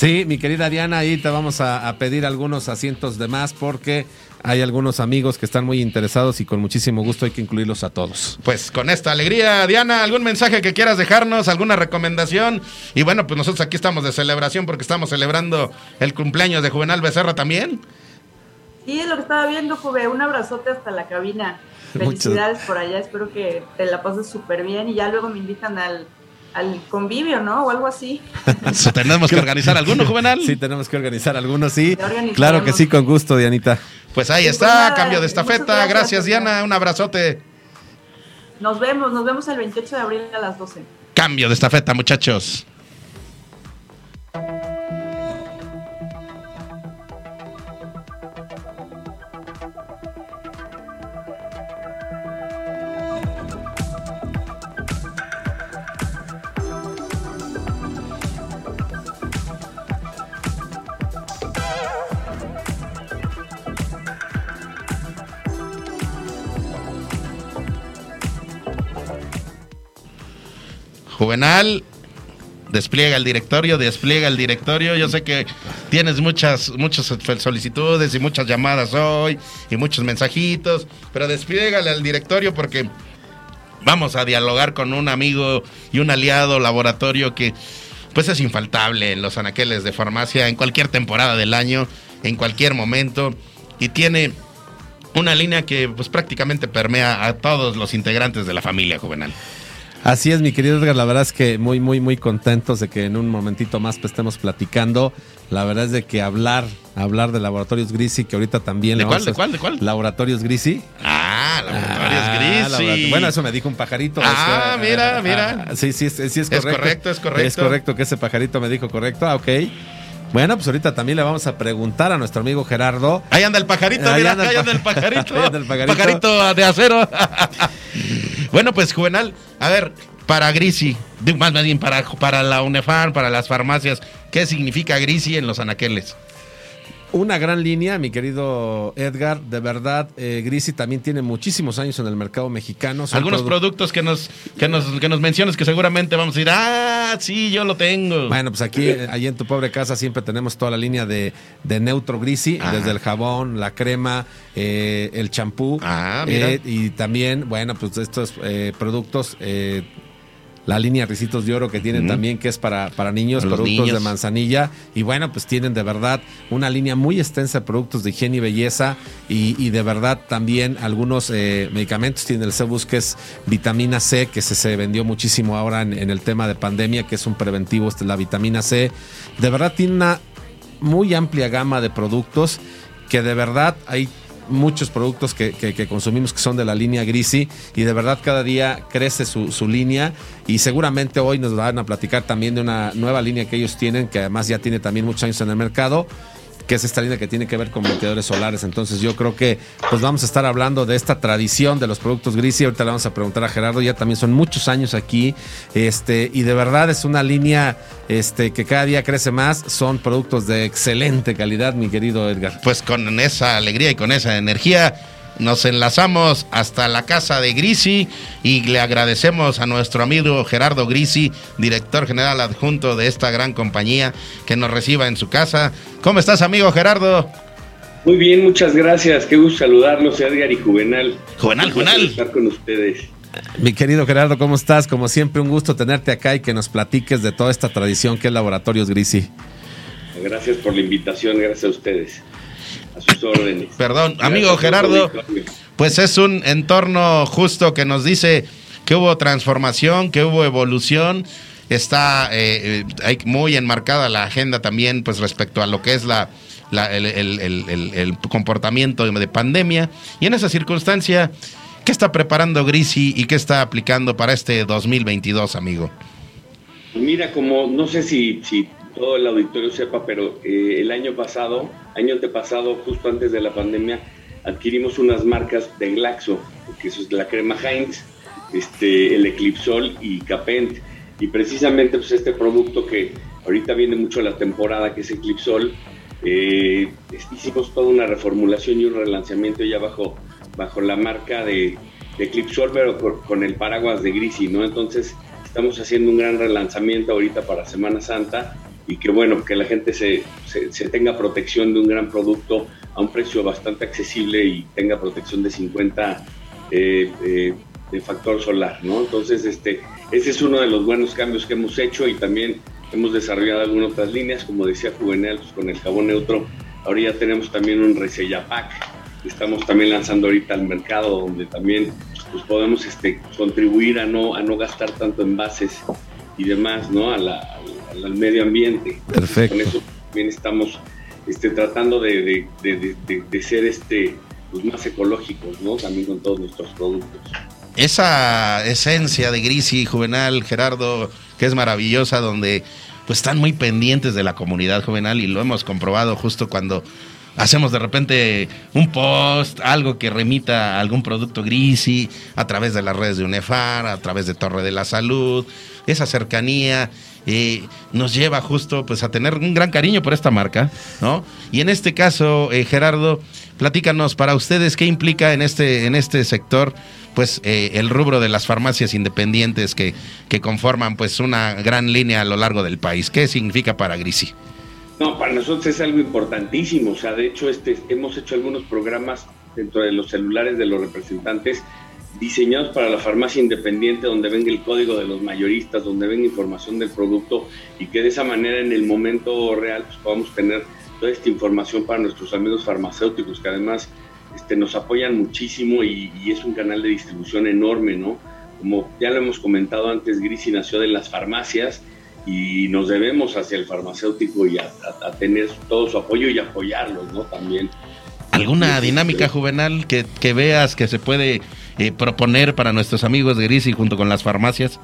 Sí, mi querida Diana, ahí te vamos a, a, pedir algunos asientos de más porque hay algunos amigos que están muy interesados y con muchísimo gusto hay que incluirlos a todos. Pues con esta alegría, Diana, ¿algún mensaje que quieras dejarnos? ¿Alguna recomendación? Y bueno, pues nosotros aquí estamos de celebración porque estamos celebrando el cumpleaños de Juvenal Becerra también. Sí, es lo que estaba viendo, Juve. Un abrazote hasta la cabina. Felicidades Muchas. por allá, espero que te la pases súper bien y ya luego me invitan al al convivio, ¿no? O algo así. ¿Tenemos que organizar alguno, Juvenal? Sí, tenemos que organizar algunos, sí. Claro que sí, con gusto, Dianita. Pues ahí está, pues nada, cambio de estafeta. Gracias, gracias, Diana, un abrazote. Nos vemos, nos vemos el 28 de abril a las 12. Cambio de estafeta, muchachos. Juvenal, despliega el directorio, despliega el directorio. Yo sé que tienes muchas, muchas solicitudes y muchas llamadas hoy y muchos mensajitos, pero despliégale al directorio porque vamos a dialogar con un amigo y un aliado laboratorio que pues es infaltable en los anaqueles de farmacia en cualquier temporada del año, en cualquier momento y tiene una línea que pues prácticamente permea a todos los integrantes de la familia juvenal. Así es, mi querido Edgar, la verdad es que muy, muy, muy contentos de que en un momentito más pues, estemos platicando. La verdad es de que hablar, hablar de Laboratorios Grisi, que ahorita también... ¿De cuál, de cuál, de cuál? Laboratorios Grisi. Ah, Laboratorios ah, Grisi. Laborator... Bueno, eso me dijo un pajarito. Ah, es, mira, ah, mira. Ah, sí, sí, sí, es correcto. Es correcto, es correcto. Es correcto que ese pajarito me dijo correcto, ah, ok. Bueno, pues ahorita también le vamos a preguntar a nuestro amigo Gerardo. Ahí anda el pajarito, ahí mira, anda ahí anda el pajarito. ahí anda el pajarito. pajarito de acero. bueno, pues Juvenal, a ver, para Grisi, más bien para, para la UNEFAR, para las farmacias, ¿qué significa Grisi en los anaqueles? Una gran línea, mi querido Edgar. De verdad, eh, Grisi también tiene muchísimos años en el mercado mexicano. Son Algunos produ productos que nos, que, nos, que nos menciones que seguramente vamos a decir, ah, sí, yo lo tengo. Bueno, pues aquí, allí en tu pobre casa, siempre tenemos toda la línea de, de Neutro Grisi, Ajá. desde el jabón, la crema, eh, el champú. Ah, eh, y también, bueno, pues estos eh, productos la línea Ricitos de Oro que tienen también, que es para, para niños, Para productos de manzanilla. Y bueno, pues tienen de verdad una línea muy extensa de productos de higiene y belleza. Y, y de verdad también algunos eh, medicamentos. Tienen el Cebus, que es vitamina C, que se, se vendió muchísimo ahora en, en el tema de pandemia, que es un preventivo, este, la vitamina C. De verdad tiene una muy amplia gama de productos que de verdad hay muchos productos que, consumimos que son de la línea Grisi y de verdad cada día crece su, su línea y seguramente hoy nos van a platicar también de una nueva línea que ellos tienen que además ya tiene también muchos años en el mercado que es esta línea que tiene que ver con bloqueadores solares. Entonces yo creo que pues vamos a estar hablando de esta tradición de los productos Grisi. Ahorita le vamos a preguntar a Gerardo, ya también son muchos años aquí. Este, y de verdad es una línea este, que cada día crece más. Son productos de excelente calidad, mi querido Edgar. Pues con esa alegría y con esa energía nos enlazamos hasta la casa de Grisi y le agradecemos a nuestro amigo Gerardo Grisi, director general adjunto de esta gran compañía, que nos reciba en su casa. ¿Cómo estás, amigo Gerardo? Muy bien, muchas gracias. Qué gusto saludarlos, Edgar y Juvenal. Juvenal, Juvenal. Estar con ustedes. Mi querido Gerardo, ¿cómo estás? Como siempre, un gusto tenerte acá y que nos platiques de toda esta tradición que es Laboratorios Grisi. Gracias por la invitación, gracias a ustedes. A sus órdenes. Perdón, Gracias amigo Gerardo. Pues es un entorno justo que nos dice que hubo transformación, que hubo evolución. Está eh, eh, muy enmarcada la agenda también, pues respecto a lo que es la, la- el, el- el- el- el comportamiento de, de pandemia. Y en esa circunstancia, ¿qué está preparando Grisi y qué está aplicando para este 2022, amigo? Mira, como no sé si, si todo el auditorio sepa, pero eh, el año pasado, año antepasado, justo antes de la pandemia, adquirimos unas marcas de Glaxo, que eso es la crema Heinz, este, el Eclipsol y Capent. Y precisamente pues, este producto que ahorita viene mucho la temporada, que es Eclipsol, eh, hicimos toda una reformulación y un relanzamiento ya bajo, bajo la marca de, de Eclipsol, pero con, con el paraguas de Grisi, ¿no? Entonces estamos haciendo un gran relanzamiento ahorita para Semana Santa y que bueno, que la gente se, se, tenga protección de un gran producto a un precio bastante accesible y tenga protección de 50 eh, eh, de factor solar, ¿no? Entonces, este, ese es uno de los buenos cambios que hemos hecho y también hemos desarrollado algunas otras líneas, como decía Juvenal, pues, con el jabón neutro. Ahora ya tenemos también un Resellapac, que estamos también lanzando ahorita al mercado, donde también pues, podemos este, contribuir a no, a no gastar tanto envases y demás, ¿no? Al, al medio ambiente. Perfecto. Con eso también estamos este, tratando de, de- de- de- de- de ser este, pues, más ecológicos, ¿no? También con todos nuestros productos. esa esencia de Grisi, Juvenal, Gerardo, que es maravillosa, donde pues están muy pendientes de la comunidad juvenal y lo hemos comprobado justo cuando hacemos de repente un post, algo que remita a algún producto Grisi, a través de las redes de UNEFAR, a través de Torre de la Salud, esa cercanía eh, nos lleva justo pues a tener un gran cariño por esta marca, ¿no? Y en este caso, eh, Gerardo, platícanos para ustedes qué implica en este, en este sector pues eh, el rubro de las farmacias independientes que, que conforman pues una gran línea a lo largo del país. ¿Qué significa para Grisi? No, para nosotros es algo importantísimo. O sea, de hecho, este, hemos hecho algunos programas dentro de los celulares de los representantes diseñados para la farmacia independiente, donde venga el código de los mayoristas, donde venga información del producto y que de esa manera en el momento real pues, podamos tener toda esta información para nuestros amigos farmacéuticos, que además este, nos apoyan muchísimo y, y es un canal de distribución enorme, ¿no? Como ya lo hemos comentado antes, Grisi nació de las farmacias y nos debemos hacia el farmacéutico y a, a- a tener todo su apoyo y apoyarlos, ¿no? También. ¿Alguna dinámica juvenal que, que veas que se puede proponer para nuestros amigos de Grisi junto con las farmacias?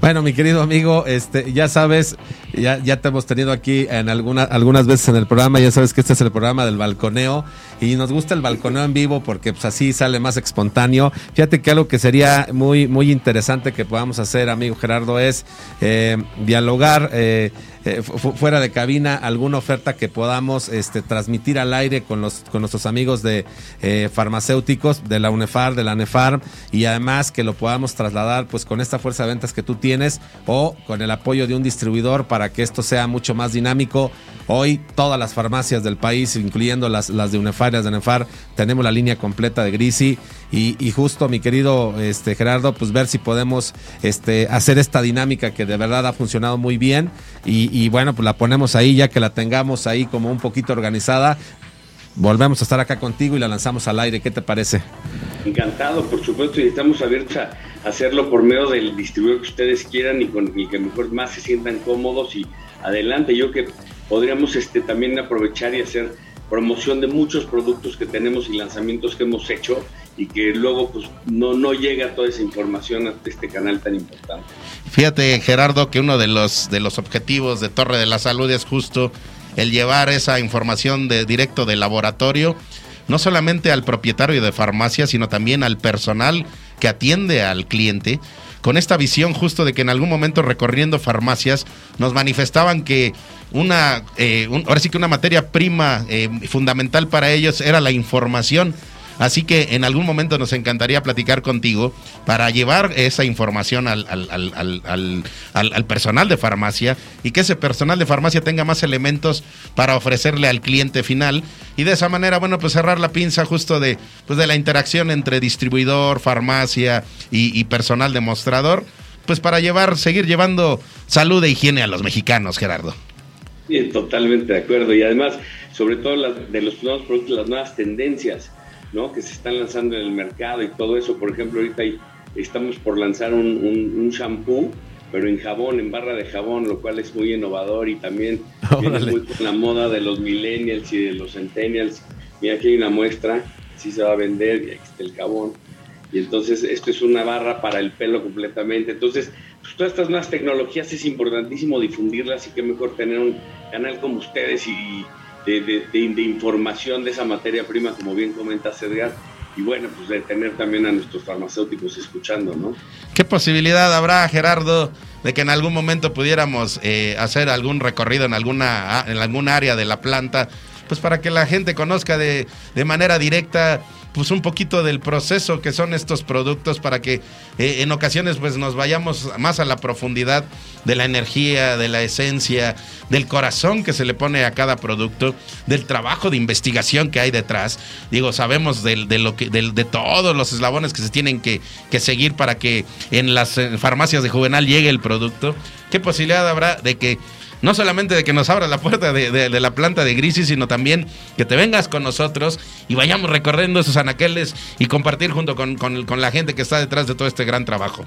Bueno, mi querido amigo, este, ya sabes, ya, ya te hemos tenido aquí en alguna, algunas veces en el programa, ya sabes que este es el programa del balconeo y nos gusta el balconeo en vivo porque pues así sale más espontáneo. Fíjate que algo que sería muy, muy interesante que podamos hacer, amigo Gerardo, es eh, dialogar. eh, eh, fuera de cabina alguna oferta que podamos este, transmitir al aire con, los, con nuestros amigos de eh, farmacéuticos, de la UNEFAR, de la NEFAR, y además que lo podamos trasladar pues con esta fuerza de ventas que tú tienes o con el apoyo de un distribuidor para que esto sea mucho más dinámico. Hoy todas las farmacias del país, incluyendo las, las de UNEFAR y las de NEFAR, tenemos la línea completa de Grisi y, justo mi querido este, Gerardo, pues ver si podemos este, hacer esta dinámica que de verdad ha funcionado muy bien y, y bueno, pues la ponemos ahí ya que la tengamos ahí como un poquito organizada. Volvemos a estar acá contigo y la lanzamos al aire. ¿Qué te parece? Encantado, por supuesto, y estamos abiertos a hacerlo por medio del distribuidor que ustedes quieran y con el que mejor más se sientan cómodos y adelante. Yo que podríamos este, también aprovechar y hacer promoción de muchos productos que tenemos y lanzamientos que hemos hecho y que luego pues no, no llega toda esa información a este canal tan importante. Fíjate Gerardo que uno de los, de los objetivos de Torre de la Salud es justo el llevar esa información de directo del laboratorio, no solamente al propietario de farmacia, sino también al personal que atiende al cliente, con esta visión justo de que en algún momento recorriendo farmacias nos manifestaban que una, eh, ahora sí que una materia prima eh, fundamental para ellos era la información Así que en algún momento nos encantaría platicar contigo para llevar esa información al, al, personal de farmacia y que ese personal de farmacia tenga más elementos para ofrecerle al cliente final y de esa manera, bueno, pues cerrar la pinza justo de, pues de la interacción entre distribuidor, farmacia y, personal demostrador, pues para llevar, seguir llevando salud e higiene a los mexicanos, Gerardo. Sí, totalmente de acuerdo. Y además, sobre todo de los nuevos productos, las nuevas tendencias ¿no? que se están lanzando en el mercado y todo eso. Por ejemplo, ahorita estamos por lanzar un, un, shampoo, pero en jabón, en barra de jabón, lo cual es muy innovador y también viene muy con la moda de los millennials y de los centennials. Mira, aquí hay una muestra, así se va a vender, y aquí está el jabón. Y entonces esto es una barra para el pelo completamente. Entonces, pues, todas estas nuevas tecnologías es importantísimo difundirlas y qué mejor tener un canal como ustedes y, de, información de esa materia prima, como bien comenta Edgar, y bueno, pues de tener también a nuestros farmacéuticos escuchando, ¿no? ¿Qué posibilidad habrá, Gerardo, de que en algún momento pudiéramos eh, hacer algún recorrido en alguna, en algún área de la planta, pues para que la gente conozca de, de manera directa pues un poquito del proceso que son estos productos para que eh, en ocasiones pues nos vayamos más a la profundidad de la energía, de la esencia, del corazón que se le pone a cada producto, del trabajo de investigación que hay detrás. Digo, sabemos de, lo que, de, todos los eslabones que se tienen que, que seguir para que en las eh, farmacias de Juvenal llegue el producto. ¿Qué posibilidad habrá de que no solamente de que nos abra la puerta de, la planta de Grisi, sino también que te vengas con nosotros y vayamos recorriendo esos anaqueles y compartir junto con, la gente que está detrás de todo este gran trabajo.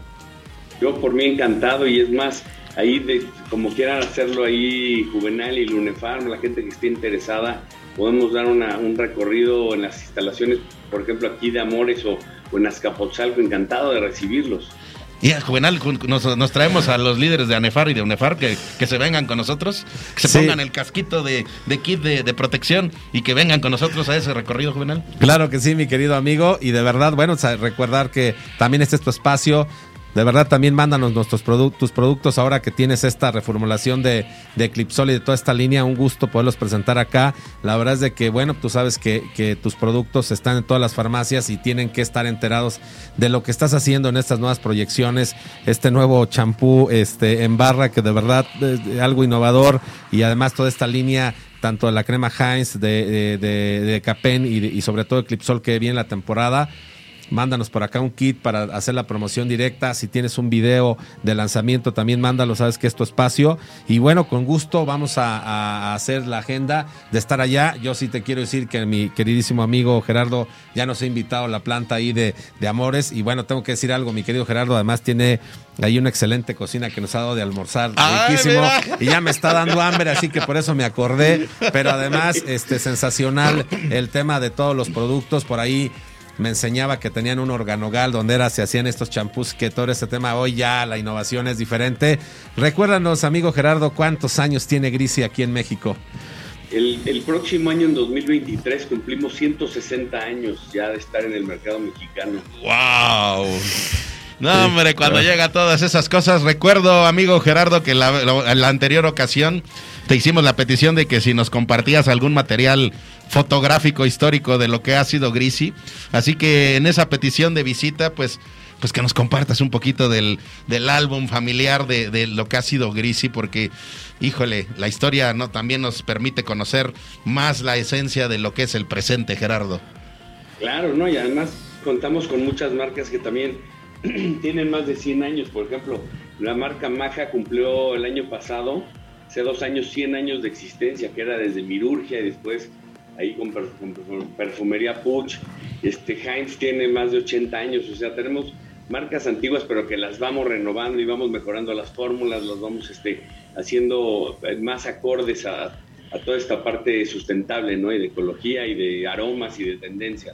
Yo por mí encantado y es más, ahí de, como quieran hacerlo ahí Juvenal y Lunefarm, la gente que esté interesada, podemos dar un recorrido en las instalaciones, por ejemplo aquí de Amores o, o en Azcapotzalco, encantado de recibirlos. Y a Juvenal nos, traemos a los líderes de ANEFAR y de UNEFAR que, que se vengan con nosotros, que se pongan el casquito de, kit de, protección y que vengan con nosotros a ese recorrido, Juvenal. Claro que sí, mi querido amigo. Y de verdad, bueno, recordar que también este es tu espacio. De verdad, también mándanos nuestros productos, tus productos ahora que tienes esta reformulación de, de Clipsol y de toda esta línea. Un gusto poderlos presentar acá. La verdad es de que, bueno, tú sabes que, tus productos están en todas las farmacias y tienen que estar enterados de lo que estás haciendo en estas nuevas proyecciones. Este nuevo champú este, en barra que de verdad es algo innovador y además toda esta línea tanto de la crema Heinz, de, de, de, Capen y, sobre todo Clipsol que viene la temporada mándanos por acá un kit para hacer la promoción directa. Si tienes un video de lanzamiento, también mándalo, sabes que es tu espacio. Y bueno, con gusto vamos a, hacer la agenda de estar allá. Yo sí te quiero decir que mi queridísimo amigo Gerardo ya nos ha invitado a la planta ahí de, Amores. Y bueno, tengo que decir algo, mi querido Gerardo, además tiene ahí una excelente cocina que nos ha dado de almorzar riquísimo. Y ya me está dando hambre, así que por eso me acordé. Pero además, este sensacional el tema de todos los productos por ahí me enseñaba que tenían un organogal donde era, se hacían estos champús, que todo este tema hoy ya la innovación es diferente. Recuérdanos, amigo Gerardo, ¿cuántos años tiene Grisi aquí en México? El, próximo año, en 2023, cumplimos 160 años ya de estar en el mercado mexicano. ¡Wow! No, hombre, cuando llega todas esas cosas, recuerdo, amigo Gerardo, que la, la, la anterior ocasión te hicimos la petición de que si nos compartías algún material fotográfico histórico de lo que ha sido Grisi. Así que en esa petición de visita, pues pues que nos compartas un poquito del, del álbum familiar de, de, lo que ha sido Grisi, porque, híjole, la historia no también nos permite conocer más la esencia de lo que es el presente, Gerardo. Claro, ¿no? Y además contamos con muchas marcas que también tienen más de 100 años. Por ejemplo, la marca Maja cumplió el año pasado, hace dos años, 100 años de existencia, que era desde Mirurgia y después ahí con, Perfumería Puch. Este Heinz tiene más de 80 años, o sea, tenemos marcas antiguas, pero que las vamos renovando y vamos mejorando las fórmulas, las vamos este, haciendo más acordes a, a toda esta parte sustentable, ¿no? Y de ecología y de aromas y de tendencia.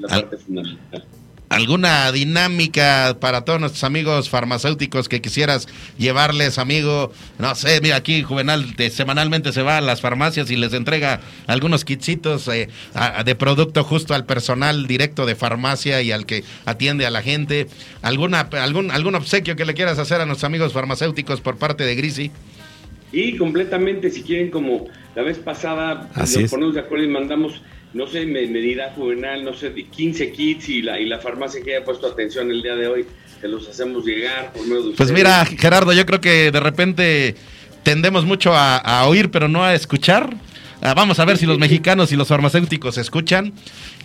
La Al- parte fundamental. ¿Alguna dinámica para todos nuestros amigos farmacéuticos que quisieras llevarles, amigo? No sé, mira, aquí Juvenal de- semanalmente se va a las farmacias y les entrega algunos kitsitos eh, a- de producto justo al personal directo de farmacia y al que atiende a la gente. ¿Alguna, algún, ¿Algún obsequio que le quieras hacer a nuestros amigos farmacéuticos por parte de Grisi? Y completamente, si quieren, como la vez pasada, Así nos es. ponemos de acuerdo y mandamos, no sé, me- medida juvenal, no sé, de 15 kits y la, y la farmacia que haya puesto atención el día de hoy, se los hacemos llegar por medio de Pues mira, Gerardo, yo creo que de repente tendemos mucho a, a oír, pero no a escuchar. Ah, vamos a ver si los mexicanos y los farmacéuticos escuchan.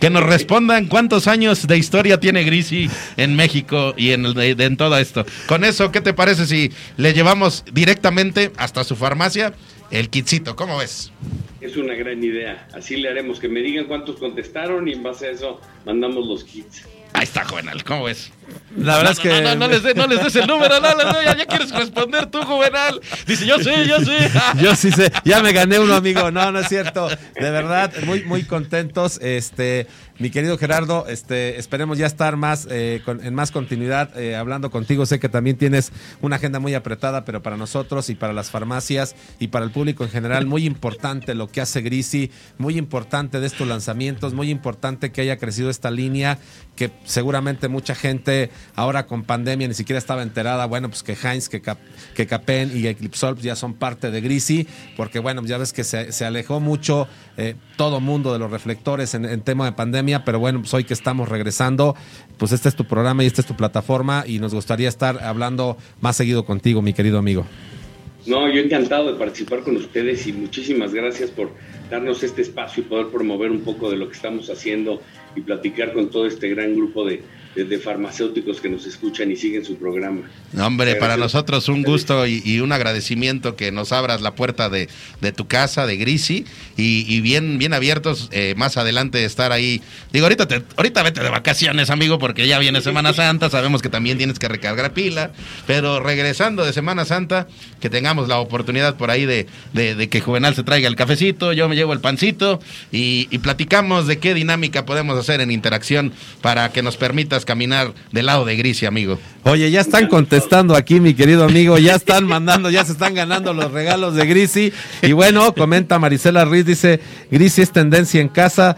Que nos respondan cuántos años de historia tiene Grisi en México y en, el- en todo esto. Con eso, ¿qué te parece si le llevamos directamente hasta su farmacia el kitsito? ¿Cómo ves? Es una gran idea. Así le haremos, que me digan cuántos contestaron y en base a eso mandamos los kits. Ahí está, Juvenal, ¿cómo ves? La verdad No, es que. no, no, no les, de- no les des el número, no, ya, ya quieres responder tú, Juvenal. Dice, yo sé, yo sé. Yo sí sé, ya me gané uno, amigo. No, no es cierto. De verdad, muy, muy contentos. Este, mi querido Gerardo, este, esperemos ya estar más eh, con- en más continuidad eh, hablando contigo. Sé que también tienes una agenda muy apretada, pero para nosotros y para las farmacias y para el público en general, muy importante lo que hace Grisi, muy importante de estos lanzamientos, muy importante que haya crecido esta línea, que seguramente mucha gente ahora con pandemia ni siquiera estaba enterada. Bueno, pues que Heinz, que, Cap- que Capen y Eclipsol ya son parte de Grisi, porque bueno, ya ves que se, se alejó mucho eh, todo mundo de los reflectores en, en tema de pandemia, pero bueno, pues hoy que estamos regresando, pues este es tu programa y esta es tu plataforma y nos gustaría estar hablando más seguido contigo, mi querido amigo. No, yo encantado de participar con ustedes y muchísimas gracias por darnos este espacio y poder promover un poco de lo que estamos haciendo y platicar con todo este gran grupo de, de- de farmacéuticos que nos escuchan y siguen su programa. No, hombre, para nosotros un gusto y, y un agradecimiento que nos abras la puerta de, de tu casa, de Grisi, y, y bien, bien abiertos eh, más adelante estar ahí. Digo, ahorita, te- ahorita vete de vacaciones, amigo, porque ya viene Semana Santa, sabemos que también tienes que recargar pila, pero regresando de Semana Santa, que tengamos la oportunidad por ahí de, de- de que Juvenal se traiga el cafecito, yo me llevo el pancito, y, y platicamos de qué dinámica podemos hacer en interacción para que nos permitas caminar del lado de Grisi, amigo. Oye, ya están contestando aquí, mi querido amigo, ya están mandando, ya se están ganando los regalos de Grisi. Y bueno, comenta Marisela Ruiz, dice, Grisi es tendencia en casa,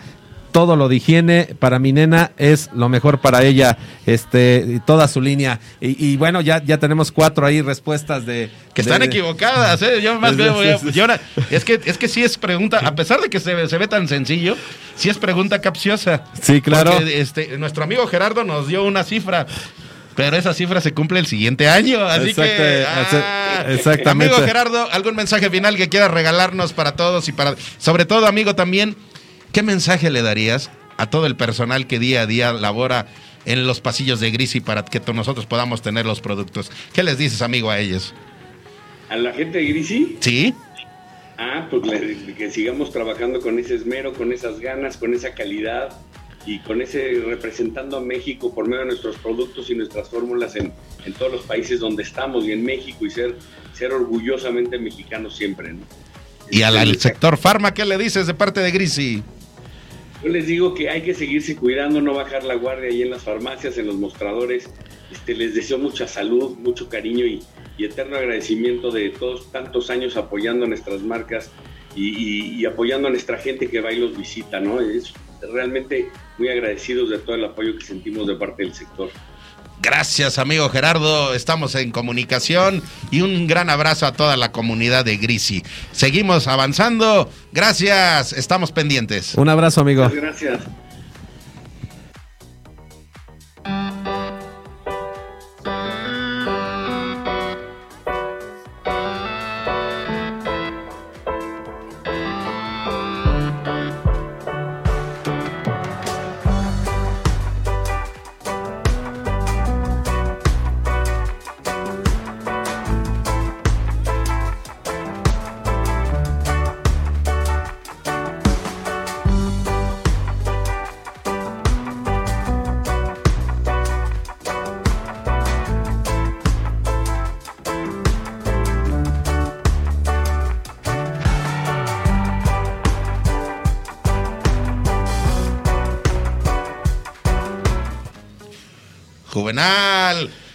todo lo de higiene para mi nena es lo mejor para ella, este, toda su línea. Y, y bueno, ya, ya tenemos cuatro ahí respuestas de... Que están equivocadas, ¿eh? Yo más veo, yo- ahora, es que, es que sí es pregunta, a pesar de que se, ve- se ve tan sencillo, sí es pregunta capciosa. Sí, claro. Porque, este, nuestro amigo Gerardo nos dio una cifra, pero esa cifra se cumple el siguiente año, así que... Ah, exactamente. Amigo Gerardo, ¿algún mensaje final que quieras regalarnos para todos y para, sobre todo, amigo, también, qué mensaje le darías a todo el personal que día a día labora en los pasillos de Grisi para que nosotros podamos tener los productos? ¿Qué les dices, amigo, a ellos? ¿A la gente de Grisi? ¿Sí? Ah, pues le- que sigamos trabajando con ese esmero, con esas ganas, con esa calidad y con ese representando a México por medio de nuestros productos y nuestras fórmulas en, en todos los países donde estamos y en México y ser, ser orgullosamente mexicanos siempre. ¿no? Y al, al sector farma, ¿qué le dices de parte de Grisi? Yo les digo que hay que seguirse cuidando, no bajar la guardia ahí en las farmacias, en los mostradores. Este, les deseo mucha salud, mucho cariño y, eterno agradecimiento de todos tantos años apoyando nuestras marcas y apoyando a nuestra gente que va y los visita, ¿no? Es realmente muy agradecidos de todo el apoyo que sentimos de parte del sector. Gracias, amigo Gerardo. Estamos en comunicación y un gran abrazo a toda la comunidad de Grisi. Seguimos avanzando. Gracias. Estamos pendientes. Un abrazo, amigo. Gracias.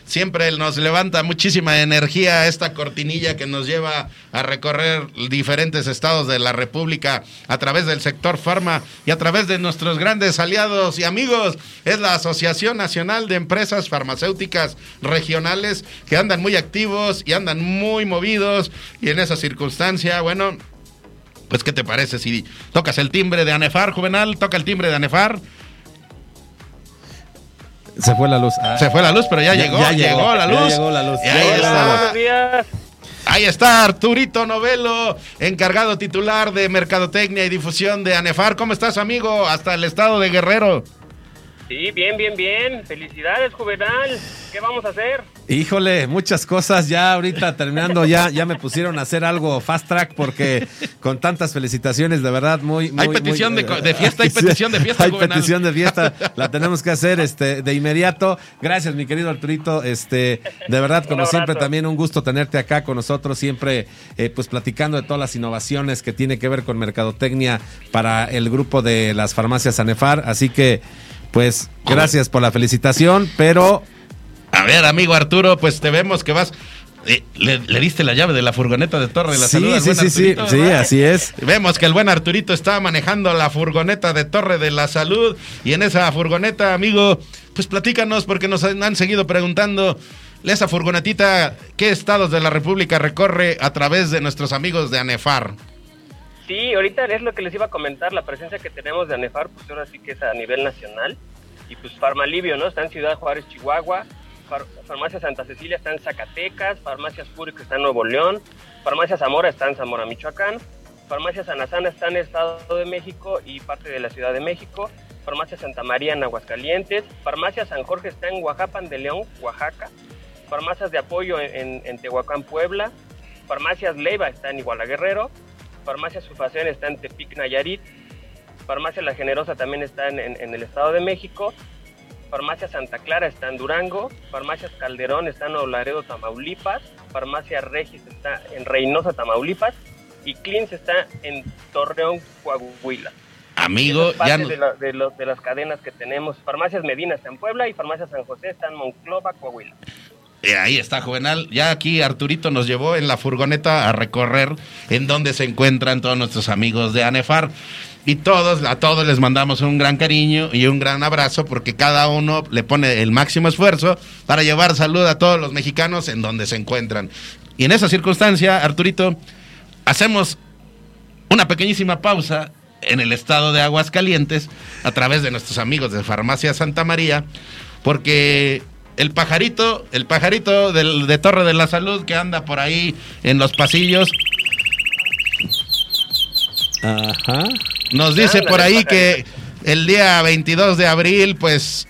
Siempre nos levanta muchísima energía esta cortinilla que nos lleva a recorrer diferentes estados de la República a través del sector farma y a través de nuestros grandes aliados y amigos. Es la Asociación Nacional de Empresas Farmacéuticas Regionales que andan muy activos y andan muy movidos y en esa circunstancia, bueno, pues ¿qué te parece si tocas el timbre de Anefar, Juvenal? Toca el timbre de Anefar. Se fue la luz. Se fue la luz, pero ya, llegó, ya llegó, la luz. Ya llegó la luz. Ahí está. Ahí está Arturito Novelo, encargado titular de Mercadotecnia y Difusión de ANEFAR. ¿Cómo estás, amigo? Hasta el estado de Guerrero. Sí, bien, bien, bien. Felicidades, Juvenal. ¿Qué vamos a hacer? Híjole, muchas cosas ya ahorita terminando, ya, ya me pusieron a hacer algo fast track porque con tantas felicitaciones, de verdad, muy... muy hay petición muy, de, de, fiesta, hay petición de fiesta. Hay Juvenal. petición de fiesta, la tenemos que hacer este, de inmediato. Gracias, mi querido Arturito. Este, de verdad, como siempre, también un gusto tenerte acá con nosotros, siempre eh, pues platicando de todas las innovaciones que tiene que ver con mercadotecnia para el grupo de las farmacias Anefar. Así que... Pues gracias por la felicitación, pero... A ver, amigo Arturo, pues te vemos que vas... Eh, le, le, diste la llave de la furgoneta de Torre de la sí, Salud al sí, buen sí, sí, Arturito, sí, ¿verdad? así es. Vemos que el buen Arturito está manejando la furgoneta de Torre de la Salud y en esa furgoneta, amigo, pues platícanos porque nos han, han seguido preguntando esa furgonetita, ¿qué estados de la República recorre a través de nuestros amigos de ANEFAR? Sí, ahorita es lo que les iba a comentar, la presencia que tenemos de ANEFAR, pues ahora sí que es a nivel nacional. Y pues Farmalivio, ¿no? Está en Ciudad Juárez, Chihuahua. Far Farmacia Santa Cecilia está en Zacatecas. Farmacias Púricas está en Nuevo León. Farmacia Zamora está en Zamora, Michoacán. Farmacia Sanazana está en Estado de México y parte de la Ciudad de México. Farmacia Santa María en Aguascalientes. Farmacia San Jorge está en Oaxapan de León, Oaxaca. Farmacias de apoyo en, en, en Tehuacán, Puebla. Farmacias Leiva está en Iguala Guerrero. Farmacia Sulfación está en Tepic, Nayarit. Farmacia La Generosa también está en, en, en, el Estado de México. Farmacia Santa Clara está en Durango. Farmacias Calderón está en Olaredo, Tamaulipas. Farmacia Regis está en Reynosa, Tamaulipas. Y Clins está en Torreón, Coahuila. Amigo, ya no... de, la, de, lo, de, las cadenas que tenemos. Farmacias Medina está en Puebla y Farmacia San José está en Monclova, Coahuila. Eh, ahí está, Juvenal. Ya aquí Arturito nos llevó en la furgoneta a recorrer en donde se encuentran todos nuestros amigos de ANEFAR. Y todos, a todos les mandamos un gran cariño y un gran abrazo porque cada uno le pone el máximo esfuerzo para llevar salud a todos los mexicanos en donde se encuentran. Y en esa circunstancia, Arturito, hacemos una pequeñísima pausa en el estado de Aguascalientes a través de nuestros amigos de Farmacia Santa María, porque el pajarito, el pajarito del, de Torre de la Salud que anda por ahí en los pasillos. Ajá. Nos dice por ahí que el día 22 de abril, pues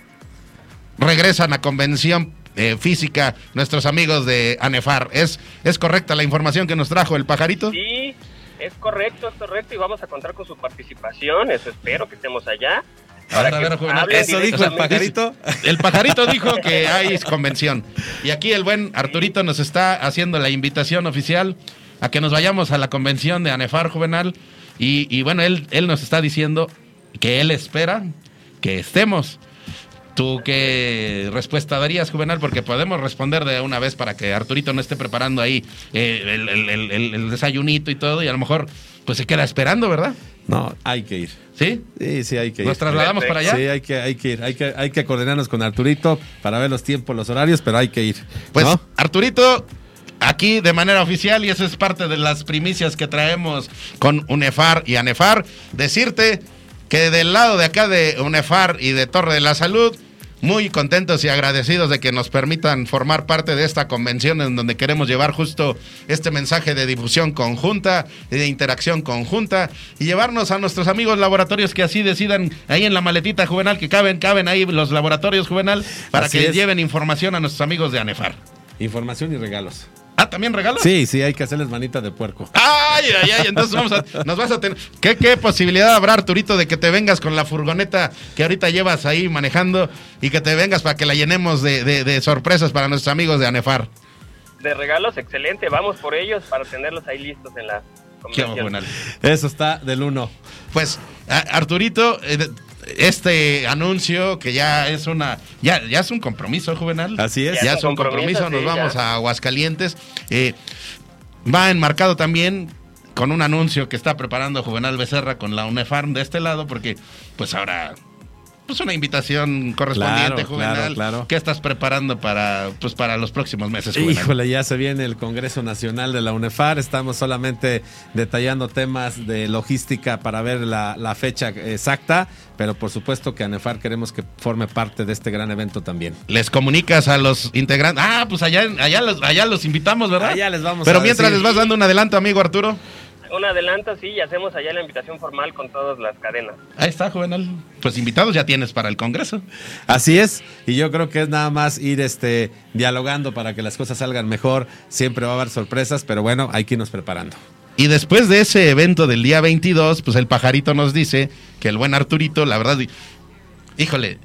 regresan a convención eh, física nuestros amigos de ANEFAR. ¿Es, ¿Es correcta la información que nos trajo el pajarito? Sí, es correcto, es correcto y vamos a contar con su participación. Eso espero que estemos allá. A ver, a ver, Juvenal. Eso dijo el pajarito. El pajarito dijo que hay convención. Y aquí el buen Arturito nos está haciendo la invitación oficial a que nos vayamos a la convención de ANEFAR Juvenal. Y, y bueno, él, él nos está diciendo que él espera que estemos. ¿Tú qué respuesta darías, Juvenal? Porque podemos responder de una vez para que Arturito no esté preparando ahí eh, el, el, el, el, desayunito y todo, y a lo mejor pues se queda esperando, ¿verdad? No, hay que ir. ¿Sí? Sí, sí, hay que ir. ¿Nos trasladamos para allá? Sí, hay que, hay que ir. Hay que, hay que coordinarnos con Arturito para ver los tiempos, los horarios, pero hay que ir. Pues ¿no? Arturito, aquí de manera oficial, y eso es parte de las primicias que traemos con UNEFAR y ANEFAR, decirte que del lado de acá de UNEFAR y de Torre de la Salud, muy contentos y agradecidos de que nos permitan formar parte de esta convención en donde queremos llevar justo este mensaje de difusión conjunta, de interacción conjunta y llevarnos a nuestros amigos laboratorios que así decidan ahí en la maletita juvenal que caben, caben ahí los laboratorios juvenal para Así que es. lleven información a nuestros amigos de ANEFAR. Información y regalos. Ah, ¿también regalos? Sí, sí, hay que hacerles manita de puerco. Ay, ay, ay, entonces vamos a, nos vas a tener. ¿Qué, ¿Qué posibilidad habrá, Arturito, de que te vengas con la furgoneta que ahorita llevas ahí manejando y que te vengas para que la llenemos de, de- de sorpresas para nuestros amigos de ANEFAR? De regalos, excelente. Vamos por ellos para tenerlos ahí listos en la Qué. Eso está del uno. Pues, Arturito, eh, este anuncio que ya es una, ya, ya es un compromiso, Juvenal. Así es. Ya es un compromiso, nos sí, vamos ya. a Aguascalientes. Eh, va enmarcado también con un anuncio que está preparando Juvenal Becerra con la UNEFARM de este lado, porque pues ahora pues una invitación correspondiente, Claro, Juvenal. claro, claro. ¿Qué estás preparando para pues para los próximos meses, Juvenal? Híjole, ya se viene el Congreso Nacional de la UNEFAR. Estamos solamente detallando temas de logística para ver la, la fecha exacta, pero por supuesto que ANEFAR queremos que forme parte de este gran evento también. Les comunicas a los integrantes. Ah, pues allá, allá, los, allá los invitamos, ¿verdad? Allá les vamos Pero a mientras decir. les vas dando un adelanto, amigo Arturo. Un adelanto, sí, y hacemos allá la invitación formal con todas las cadenas. Ahí está, Juvenal. Pues invitados ya tienes para el Congreso. Así es, y yo creo que es nada más ir este dialogando para que las cosas salgan mejor. Siempre va a haber sorpresas, pero bueno, hay que irnos preparando. Y después de ese evento del día 22, pues el pajarito nos dice que el buen Arturito, la verdad, híjole,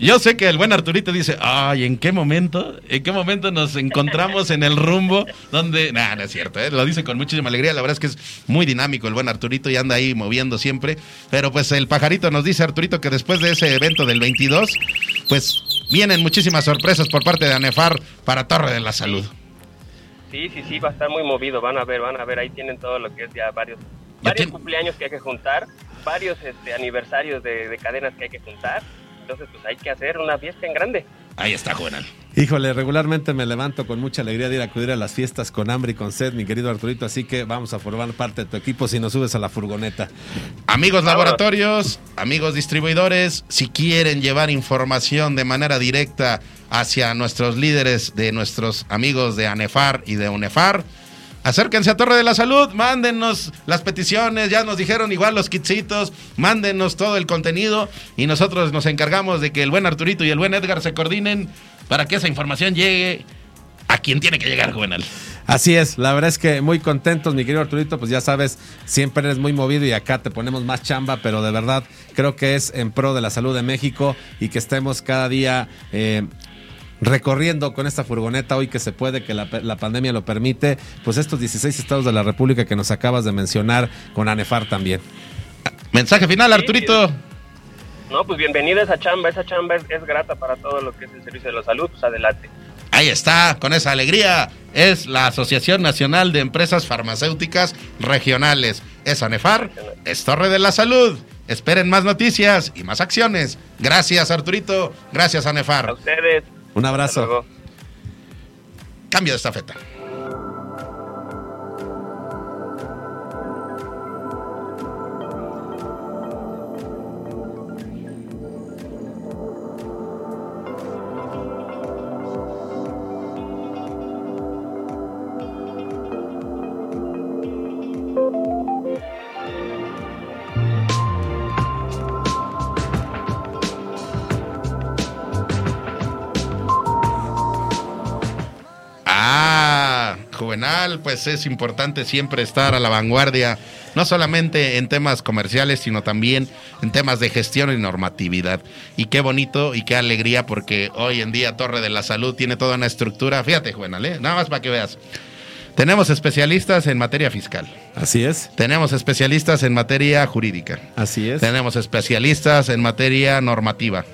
yo sé que el buen Arturito dice, ay, ¿en qué momento? ¿En qué momento nos encontramos en el rumbo donde... Nah, no es cierto, ¿eh? lo dice con muchísima alegría, la verdad es que es muy dinámico el buen Arturito y anda ahí moviendo siempre, pero pues el pajarito nos dice, Arturito, que después de ese evento del 22, pues vienen muchísimas sorpresas por parte de ANEFAR para Torre de la Salud. Sí, sí, sí, va a estar muy movido. Van a ver, van a ver, ahí tienen todo lo que es ya varios, varios cumpleaños que hay que juntar, varios este, aniversarios de, de cadenas que hay que juntar. Entonces, pues hay que hacer una fiesta en grande. Ahí está, Juvenal. Híjole, regularmente me levanto con mucha alegría de ir a acudir a las fiestas con hambre y con sed, mi querido Arturito, así que vamos a formar parte de tu equipo si nos subes a la furgoneta. Amigos laboratorios, amigos distribuidores, si quieren llevar información de manera directa hacia nuestros líderes de nuestros amigos de ANEFAR y de UNEFAR, acérquense a Torre de la Salud, mándenos las peticiones, ya nos dijeron igual los kitsitos, mándenos todo el contenido y nosotros nos encargamos de que el buen Arturito y el buen Edgar se coordinen para que esa información llegue a quien tiene que llegar, Juvenal. Así es, la verdad es que muy contentos, mi querido Arturito, pues ya sabes, siempre eres muy movido y acá te ponemos más chamba, pero de verdad creo que es en pro de la salud de México y que estemos cada día eh, recorriendo con esta furgoneta hoy que se puede, que la, la pandemia lo permite, pues estos 16 estados de la República que nos acabas de mencionar con ANEFAR también. Mensaje final, Arturito. No, pues bienvenida a esa chamba. Esa chamba es, es grata para todo lo que es el servicio de la salud. Pues adelante. Ahí está, con esa alegría. Es la Asociación Nacional de Empresas Farmacéuticas Regionales. Es ANEFAR, es Torre de la Salud. Esperen más noticias y más acciones. Gracias, Arturito. Gracias, ANEFAR. A ustedes. Un abrazo. Cambio de estafeta. Pues es importante siempre estar a la vanguardia, no solamente en temas comerciales, sino también en temas de gestión y normatividad. Y qué bonito y qué alegría, porque hoy en día Torre de la Salud tiene toda una estructura. Fíjate, Juvenal, ¿eh? nada más para que veas. Tenemos especialistas en materia fiscal. Así es. Tenemos especialistas en materia jurídica. Así es. Tenemos especialistas en materia normativa.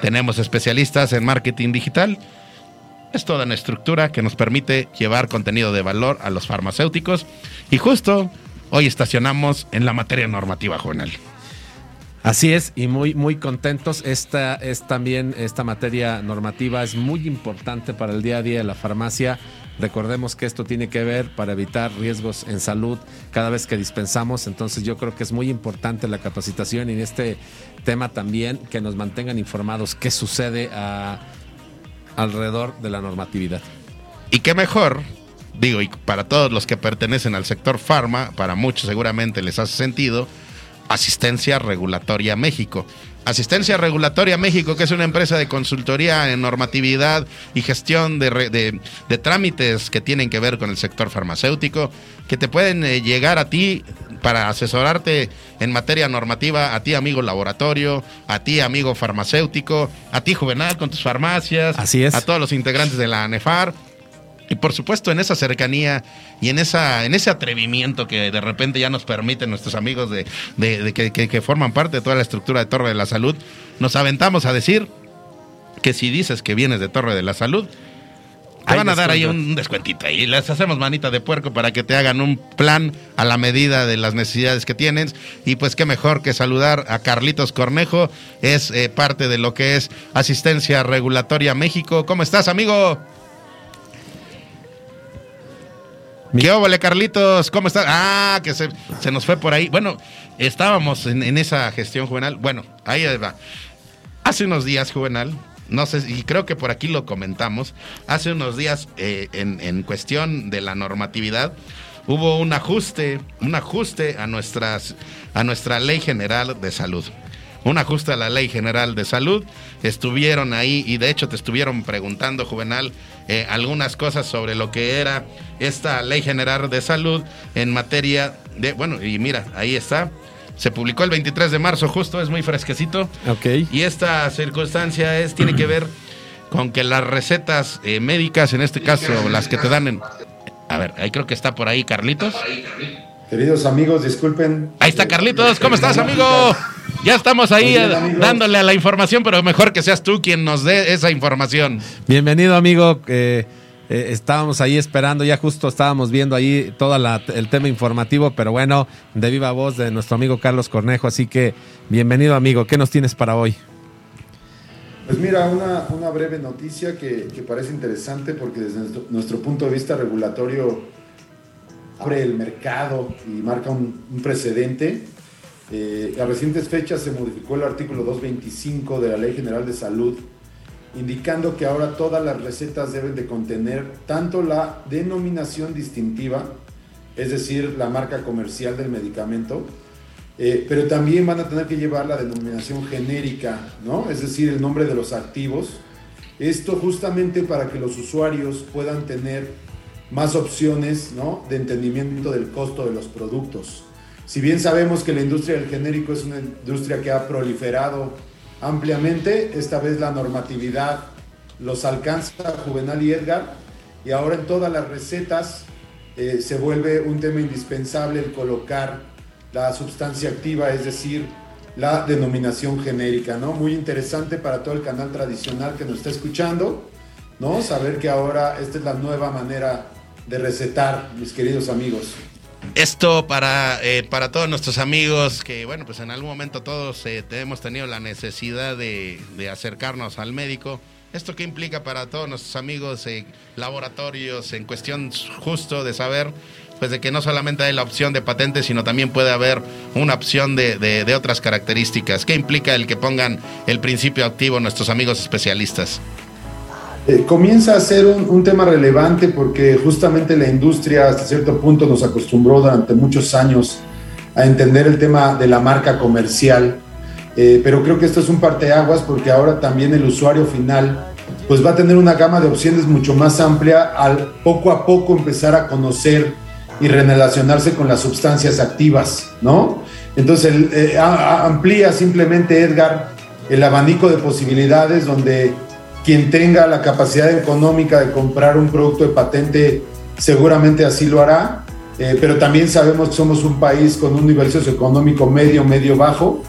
Tenemos especialistas en marketing digital. Es toda una estructura que nos permite llevar contenido de valor a los farmacéuticos. Y justo hoy estacionamos en la materia normativa, Juvenal. Así es, y muy, muy contentos. Esta es también, esta materia normativa es muy importante para el día a día de la farmacia. Recordemos que esto tiene que ver para evitar riesgos en salud cada vez que dispensamos. Entonces yo creo que es muy importante la capacitación y en este tema también que nos mantengan informados qué sucede a, alrededor de la normatividad. Y qué mejor, digo, y para todos los que pertenecen al sector farma, para muchos seguramente les hace sentido Asistencia Regulatoria México. Asistencia Regulatoria México, que es una empresa de consultoría en normatividad y gestión de, trámites que tienen que ver con el sector farmacéutico, que te pueden eh, llegar a ti para asesorarte en materia normativa, a ti amigo laboratorio, a ti amigo farmacéutico, a ti juvenal con tus farmacias, Así es. a todos los integrantes de la ANEFAR y por supuesto, en esa cercanía y en esa, en ese atrevimiento que de repente ya nos permiten nuestros amigos de, que, forman parte de toda la estructura de Torre de la Salud, nos aventamos a decir que si dices que vienes de Torre de la Salud, te van a dar ahí un descuentito y les hacemos manita de puerco para que te hagan un plan a la medida de las necesidades que tienes. Y pues qué mejor que saludar a Carlitos Cornejo, es eh, parte de lo que es Asistencia Regulatoria México. ¿Cómo estás, amigo? ¿Qué óvole, Carlitos? ¿Cómo estás? Ah, que se, nos fue por ahí. Bueno, estábamos en, esa gestión juvenal. Bueno, ahí va. Hace unos días, juvenal, no sé, y creo que por aquí lo comentamos, hace unos días eh, en, en, cuestión de la normatividad, hubo un ajuste, un ajuste a, nuestras, a nuestra ley general de salud un ajuste a la Ley General de Salud. Estuvieron ahí y de hecho te estuvieron preguntando, Juvenal, eh, algunas cosas sobre lo que era esta Ley General de Salud en materia de, bueno, y mira, ahí está. Se publicó el 23 de marzo, justo, es muy fresquecito. Ok. Y esta circunstancia es, tiene que ver con que las recetas eh, médicas, en este caso las que te dan en... A ver, ahí creo que está por ahí Carlitos. Queridos amigos, disculpen. Ahí está Carlitos, ¿cómo estás, amigo? Ya estamos ahí eh, dándole a la información, pero mejor que seas tú quien nos dé esa información. Bienvenido, amigo. Eh, eh, estábamos ahí esperando, ya justo estábamos viendo ahí todo el tema informativo, pero bueno, de viva voz de nuestro amigo Carlos Cornejo. Así que bienvenido, amigo. ¿Qué nos tienes para hoy? Pues mira, una, breve noticia que, parece interesante porque desde nuestro, punto de vista regulatorio abre el mercado y marca un, un precedente eh, a recientes fechas se modificó el artículo 225 de la Ley General de Salud, indicando que ahora todas las recetas deben de contener tanto la denominación distintiva, es decir, la marca comercial del medicamento, eh, pero también van a tener que llevar la denominación genérica, ¿no? es decir, el nombre de los activos. Esto justamente para que los usuarios puedan tener más opciones ¿no? de entendimiento del costo de los productos. Si bien sabemos que la industria del genérico es una industria que ha proliferado ampliamente, esta vez la normatividad los alcanza Juvenal y Edgar y ahora en todas las recetas eh, se vuelve un tema indispensable el colocar la sustancia activa, es decir, la denominación genérica, ¿no? Muy interesante para todo el canal tradicional que nos está escuchando, ¿no? Saber que ahora esta es la nueva manera de recetar, mis queridos amigos. Esto para, eh, para todos nuestros amigos que, bueno, pues en algún momento todos eh, hemos tenido la necesidad de, acercarnos al médico. ¿Esto qué implica para todos nuestros amigos en laboratorios en cuestión justo de saber pues de que no solamente hay la opción de patente, sino también puede haber una opción de, de otras características? ¿Qué implica el que pongan el principio activo nuestros amigos especialistas? Eh, comienza a ser un, tema relevante porque justamente la industria hasta cierto punto nos acostumbró durante muchos años a entender el tema de la marca comercial, eh, pero creo que esto es un parteaguas porque ahora también el usuario final pues va a tener una gama de opciones mucho más amplia al poco a poco empezar a conocer y relacionarse con las sustancias activas, ¿no? Entonces eh, amplía simplemente Edgar el abanico de posibilidades donde quien tenga la capacidad económica de comprar un producto de patente seguramente así lo hará, eh, pero también sabemos que somos un país con un nivel socioeconómico medio, medio bajo,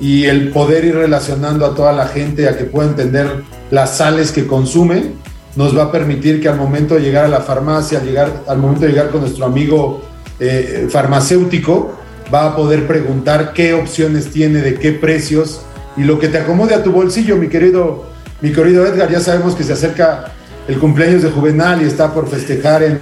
y el poder ir relacionando a toda la gente a que pueda entender las sales que consume, nos va a permitir que al momento de llegar a la farmacia, al, llegar, al momento de llegar con nuestro amigo eh, farmacéutico va a poder preguntar qué opciones tiene, de qué precios y lo que te acomode a tu bolsillo, mi querido, mi querido Edgar. Ya sabemos que se acerca el cumpleaños de Juvenal y está por festejar en,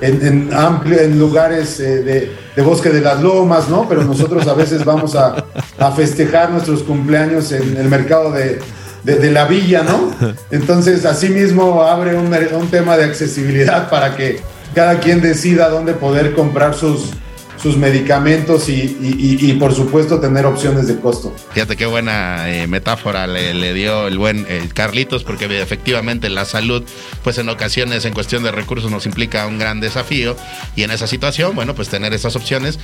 en, amplio, en lugares eh, de, de, Bosque de las Lomas, ¿no? Pero nosotros a veces vamos a, a festejar nuestros cumpleaños en el mercado de, de, la villa, ¿no? Entonces, asimismo, abre un, un tema de accesibilidad para que cada quien decida dónde poder comprar sus, sus medicamentos y, por supuesto tener opciones de costo. Fíjate qué buena eh, metáfora le, dio el buen eh, Carlitos, porque efectivamente la salud, pues en ocasiones en cuestión de recursos nos implica un gran desafío y en esa situación, bueno, pues tener esas opciones.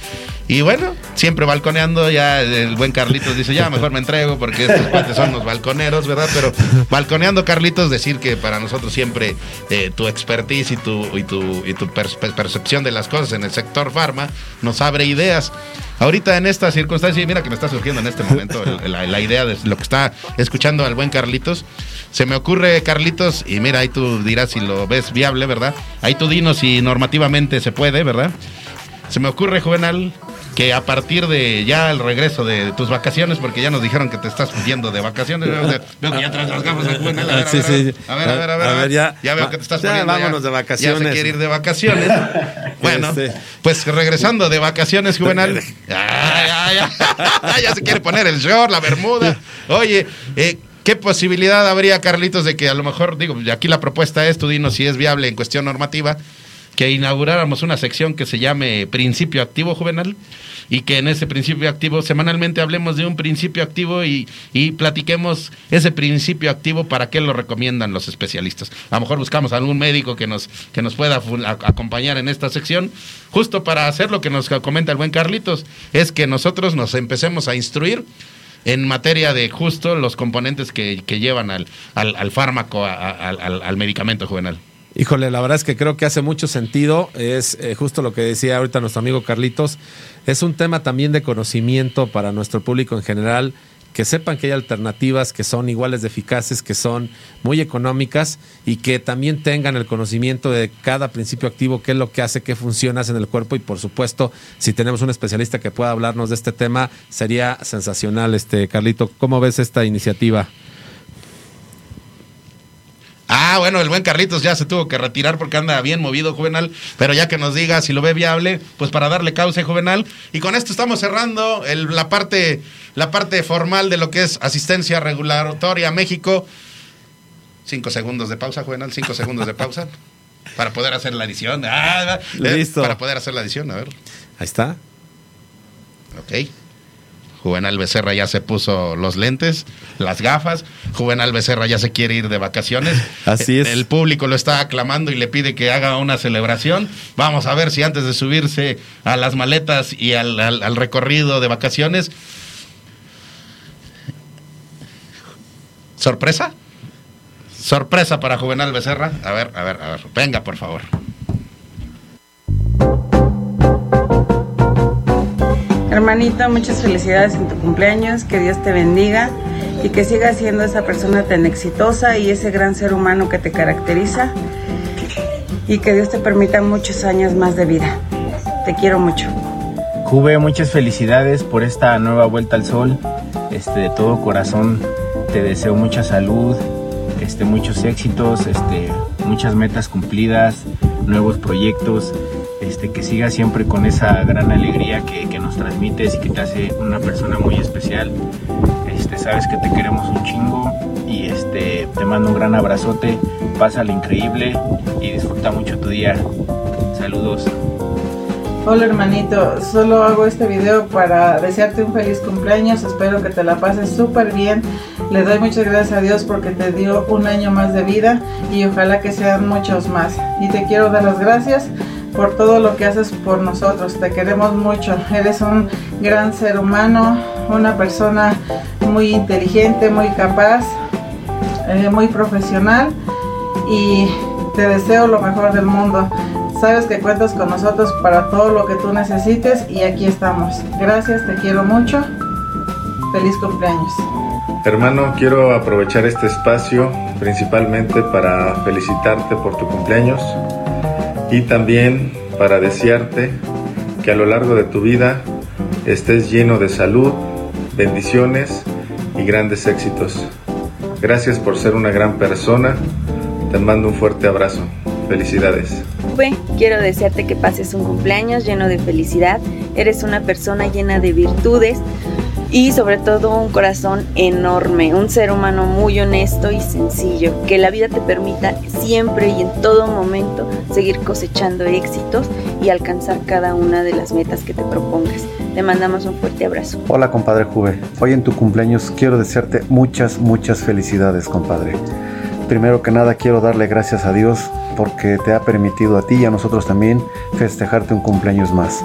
Y bueno, siempre balconeando, ya el buen Carlitos dice, ya mejor me entrego porque estos cuates son los balconeros, ¿verdad? Pero balconeando Carlitos, decir que para nosotros siempre eh, tu expertise y tu, y tu, y tu percepción de las cosas en el sector farma, nos abre ideas. Ahorita en esta circunstancia, mira que me está surgiendo en este momento la, idea de lo que está escuchando al buen Carlitos. Se me ocurre, Carlitos, y mira, ahí tú dirás si lo ves viable, ¿verdad? Ahí tú dinos si normativamente se puede, ¿verdad? Se me ocurre, Juvenal, que a partir de ya el regreso de tus vacaciones, porque ya nos dijeron que te estás yendo de vacaciones, veo que ya traes las gafas de Juvenal. A ver, sí, sí. a ver, a ver, a ver, a ver, ya, ya veo que te estás poniendo. Vámonos de vacaciones. Ya se quiere ir de vacaciones. bueno, este. pues regresando de vacaciones, Juvenal. ya, ya, ya se quiere poner el short, la bermuda. Oye, eh, ¿Qué posibilidad habría, Carlitos, de que a lo mejor, digo, aquí la propuesta es, tú dinos si es viable en cuestión normativa, que inauguráramos una sección que se llame Principio Activo Juvenal y que en ese principio activo semanalmente hablemos de un principio activo y, y platiquemos ese principio activo para qué lo recomiendan los especialistas. A lo mejor buscamos algún médico que nos, que nos pueda acompañar en esta sección, justo para hacer lo que nos comenta el buen Carlitos, es que nosotros nos empecemos a instruir en materia de justo los componentes que, que llevan al, al, fármaco, al, al medicamento juvenal. Híjole, la verdad es que creo que hace mucho sentido. Es eh, justo lo que decía ahorita nuestro amigo Carlitos. Es un tema también de conocimiento para nuestro público en general. Que sepan que hay alternativas que son iguales de eficaces, que son muy económicas y que también tengan el conocimiento de cada principio activo, qué es lo que hace, qué funciona en el cuerpo y por supuesto, si tenemos un especialista que pueda hablarnos de este tema, sería sensacional. Este Carlito, ¿cómo ves esta iniciativa? Ah, bueno, el buen Carlitos ya se tuvo que retirar porque anda bien movido, Juvenal. Pero ya que nos diga si lo ve viable, pues para darle causa, Juvenal. Y con esto estamos cerrando la, parte, la parte formal de lo que es asistencia regulatoria México. Cinco segundos de pausa, Juvenal, cinco segundos de pausa. Para poder hacer la edición. Ah, Listo. Para poder hacer la edición, a ver. Ahí está. Ok. Juvenal Becerra ya se puso los lentes, las gafas. Juvenal Becerra ya se quiere ir de vacaciones. Así es. El público lo está aclamando y le pide que haga una celebración. Vamos a ver si antes de subirse a las maletas y al, recorrido de vacaciones. ¿Sorpresa? Sorpresa para Juvenal Becerra. A ver, a ver, a ver. Venga, por favor. Hermanito, muchas felicidades en tu cumpleaños, que Dios te bendiga y que sigas siendo esa persona tan exitosa y ese gran ser humano que te caracteriza y que Dios te permita muchos años más de vida. Te quiero mucho. Juve, muchas felicidades por esta nueva vuelta al sol. Este, de todo corazón te deseo mucha salud, este, muchos éxitos, este, muchas metas cumplidas, nuevos proyectos este, que sigas siempre con esa gran alegría que, que, nos transmites y que te hace una persona muy especial. Este, sabes que te queremos un chingo y este, te mando un gran abrazote, pásale increíble y disfruta mucho tu día. Saludos. Hola hermanito, solo hago este video para desearte un feliz cumpleaños, espero que te la pases súper bien, le doy muchas gracias a Dios porque te dio un año más de vida y ojalá que sean muchos más. Y te quiero dar las gracias por todo lo que haces por nosotros. Te queremos mucho. Eres un gran ser humano, una persona muy inteligente, muy capaz, eh, muy profesional y te deseo lo mejor del mundo. Sabes que cuentas con nosotros para todo lo que tú necesites y aquí estamos. Gracias, te quiero mucho. Feliz cumpleaños. Hermano, quiero aprovechar este espacio principalmente para felicitarte por tu cumpleaños y también para desearte que a lo largo de tu vida estés lleno de salud, bendiciones y grandes éxitos. Gracias por ser una gran persona. Te mando un fuerte abrazo. Felicidades. quiero desearte que pases un cumpleaños lleno de felicidad. Eres una persona llena de virtudes y sobre todo un corazón enorme, un ser humano muy honesto y sencillo, que la vida te permita siempre y en todo momento seguir cosechando éxitos y alcanzar cada una de las metas que te propongas. Te mandamos un fuerte abrazo. Hola compadre Juve, hoy en tu cumpleaños quiero desearte muchas, muchas felicidades compadre. Primero que nada quiero darle gracias a Dios porque te ha permitido a ti y a nosotros también festejarte un cumpleaños más.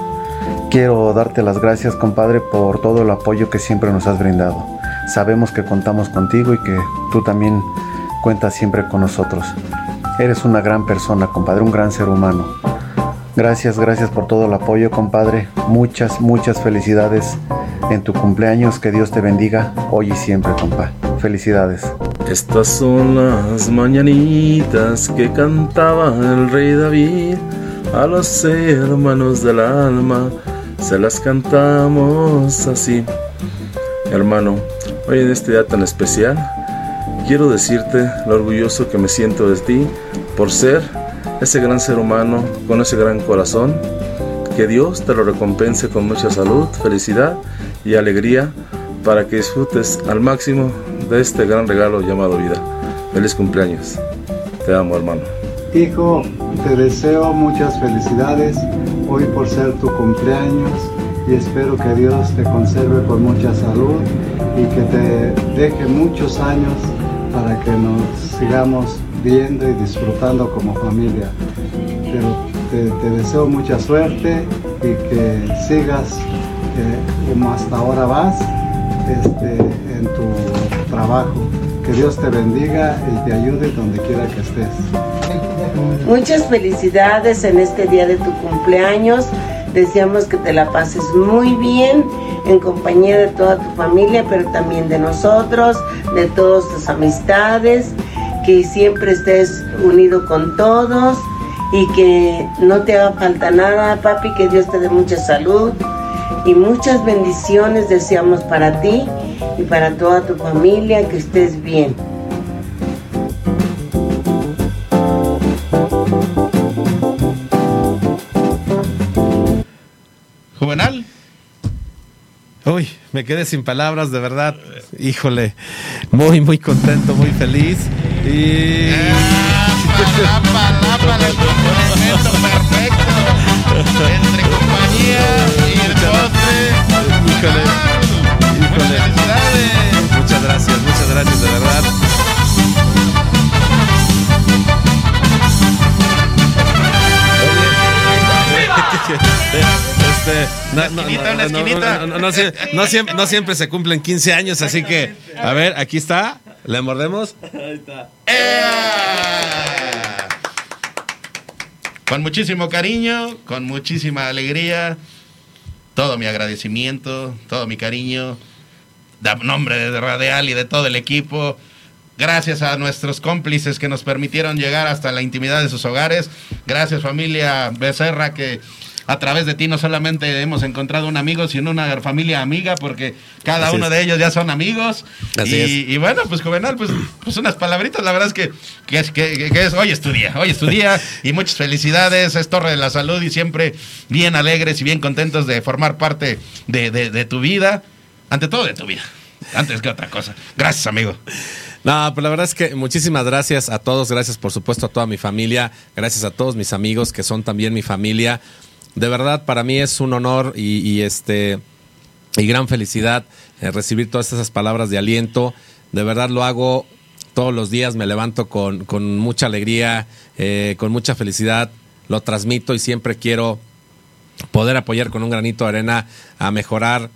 Quiero darte las gracias, compadre, por todo el apoyo que siempre nos has brindado. Sabemos que contamos contigo y que tú también cuentas siempre con nosotros. Eres una gran persona, compadre, un gran ser humano. Gracias, gracias por todo el apoyo, compadre. Muchas, muchas felicidades en tu cumpleaños. Que Dios te bendiga hoy y siempre, compadre. Felicidades. Estas son las mañanitas que cantaba el rey David a los hermanos del alma se las cantamos así. Hermano, hoy en este día tan especial, quiero decirte lo orgulloso que me siento de ti por ser ese gran ser humano con ese gran corazón. Que Dios te lo recompense con mucha salud, felicidad y alegría para que disfrutes al máximo de este gran regalo llamado vida. Feliz cumpleaños. Te amo, hermano. Hijo, te deseo muchas felicidades hoy por ser tu cumpleaños y espero que Dios te conserve con mucha salud y que te deje muchos años para que nos sigamos viendo y disfrutando como familia. te, deseo mucha suerte y que sigas eh, como hasta ahora vas este, en tu trabajo. Que Dios te bendiga y te ayude donde quiera que estés. Muchas felicidades en este día de tu cumpleaños. Deseamos que te la pases muy bien en compañía de toda tu familia, pero también de nosotros, de todas tus amistades, que siempre estés unido con todos y que no te haga falta nada, papi, que Dios te dé mucha salud y muchas bendiciones deseamos para ti y para toda tu familia, que estés bien. Juvenal. Uy, me quedé sin palabras, de verdad. Híjole, muy, muy contento, muy feliz. Y. perfecto. Entre compañía y el Híjole. Híjole. Muchas gracias, muchas gracias, de verdad. Este, no, no, siempre, se cumplen 15 años, así que, a ver, aquí está. ¿Le mordemos? Ahí está. Con muchísimo cariño, con muchísima alegría, todo mi agradecimiento, todo mi cariño, de nombre de Radial y de todo el equipo. Gracias a nuestros cómplices que nos permitieron llegar hasta la intimidad de sus hogares. Gracias familia Becerra que a través de ti no solamente hemos encontrado un amigo, sino una familia amiga, porque cada uno de ellos ya son amigos. y, bueno, pues Juvenal, pues, pues unas palabritas, la verdad es que, que es, que, es hoy estudia, hoy estudia y muchas felicidades, es Torre de la Salud y siempre bien alegres y bien contentos de formar parte de, de tu vida, ante todo de tu vida, antes que otra cosa. Gracias, amigo. No, pues la verdad es que muchísimas gracias a todos, gracias por supuesto a toda mi familia, gracias a todos mis amigos que son también mi familia. De verdad, para mí es un honor y, este y gran felicidad eh, recibir todas esas palabras de aliento. De verdad lo hago todos los días, me levanto con, con mucha alegría, eh, con mucha felicidad, lo transmito y siempre quiero poder apoyar con un granito de arena a mejorar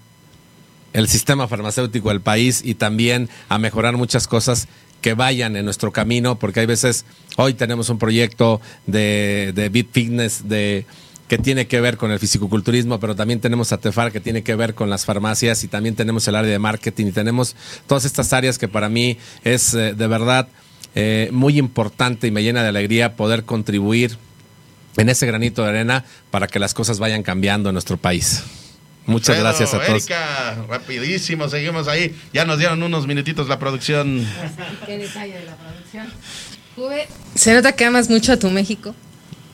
el sistema farmacéutico del país y también a mejorar muchas cosas que vayan en nuestro camino, porque hay veces, hoy tenemos un proyecto de, de Beat Fitness, de que tiene que ver con el fisicoculturismo, pero también tenemos a Tefar que tiene que ver con las farmacias y también tenemos el área de marketing y tenemos todas estas áreas que para mí es eh, de verdad eh, muy importante y me llena de alegría poder contribuir en ese granito de arena para que las cosas vayan cambiando en nuestro país. Muchas Alfredo, gracias a todos. Erika, rapidísimo, seguimos ahí. Ya nos dieron unos minutitos la producción. Qué detalle de la producción. Juve, se nota que amas mucho a tu México.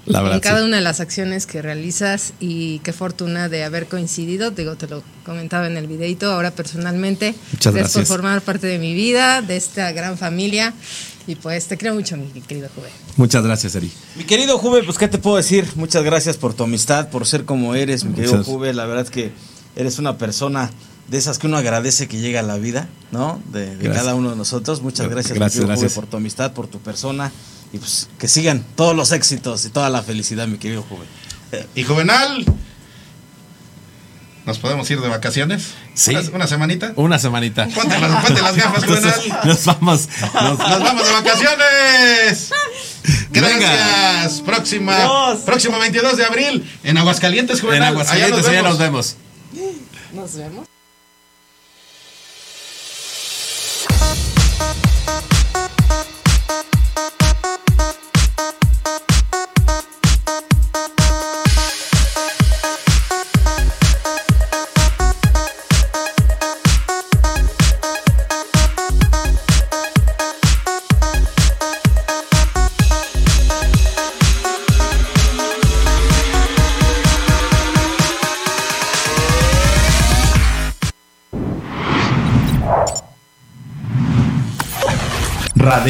La verdad, en cada sí. una de las acciones que realizas y qué fortuna de haber coincidido. Digo, te lo comentaba en el videito. Ahora personalmente, Muchas gracias por formar parte de mi vida, de esta gran familia. Y pues te quiero mucho, mi querido Juve. Muchas gracias, Eri. Mi querido Juve, pues qué te puedo decir. Muchas gracias por tu amistad, por ser como eres, mi querido Muchas- Juve. La verdad es que eres una persona de esas que uno agradece que llega a la vida, ¿no? De, cada uno de nosotros. Muchas gracias, Gracias, mi querido gracias. Juve, por tu amistad, por tu persona. Y pues que sigan todos los éxitos y toda la felicidad, mi querido Juve. Y Juvenal, ¿nos podemos ir de vacaciones? Sí. ¿Una, una semanita? Una semanita. Ponte las, ponte las gafas, Entonces, Juvenal. nos vamos. nos- Nos vamos de vacaciones. Gracias. Venga. Próxima, Dios. próximo 22 de abril en Aguascalientes, En Juvenal. Aguascalientes, allá nos vemos. Nos vemos.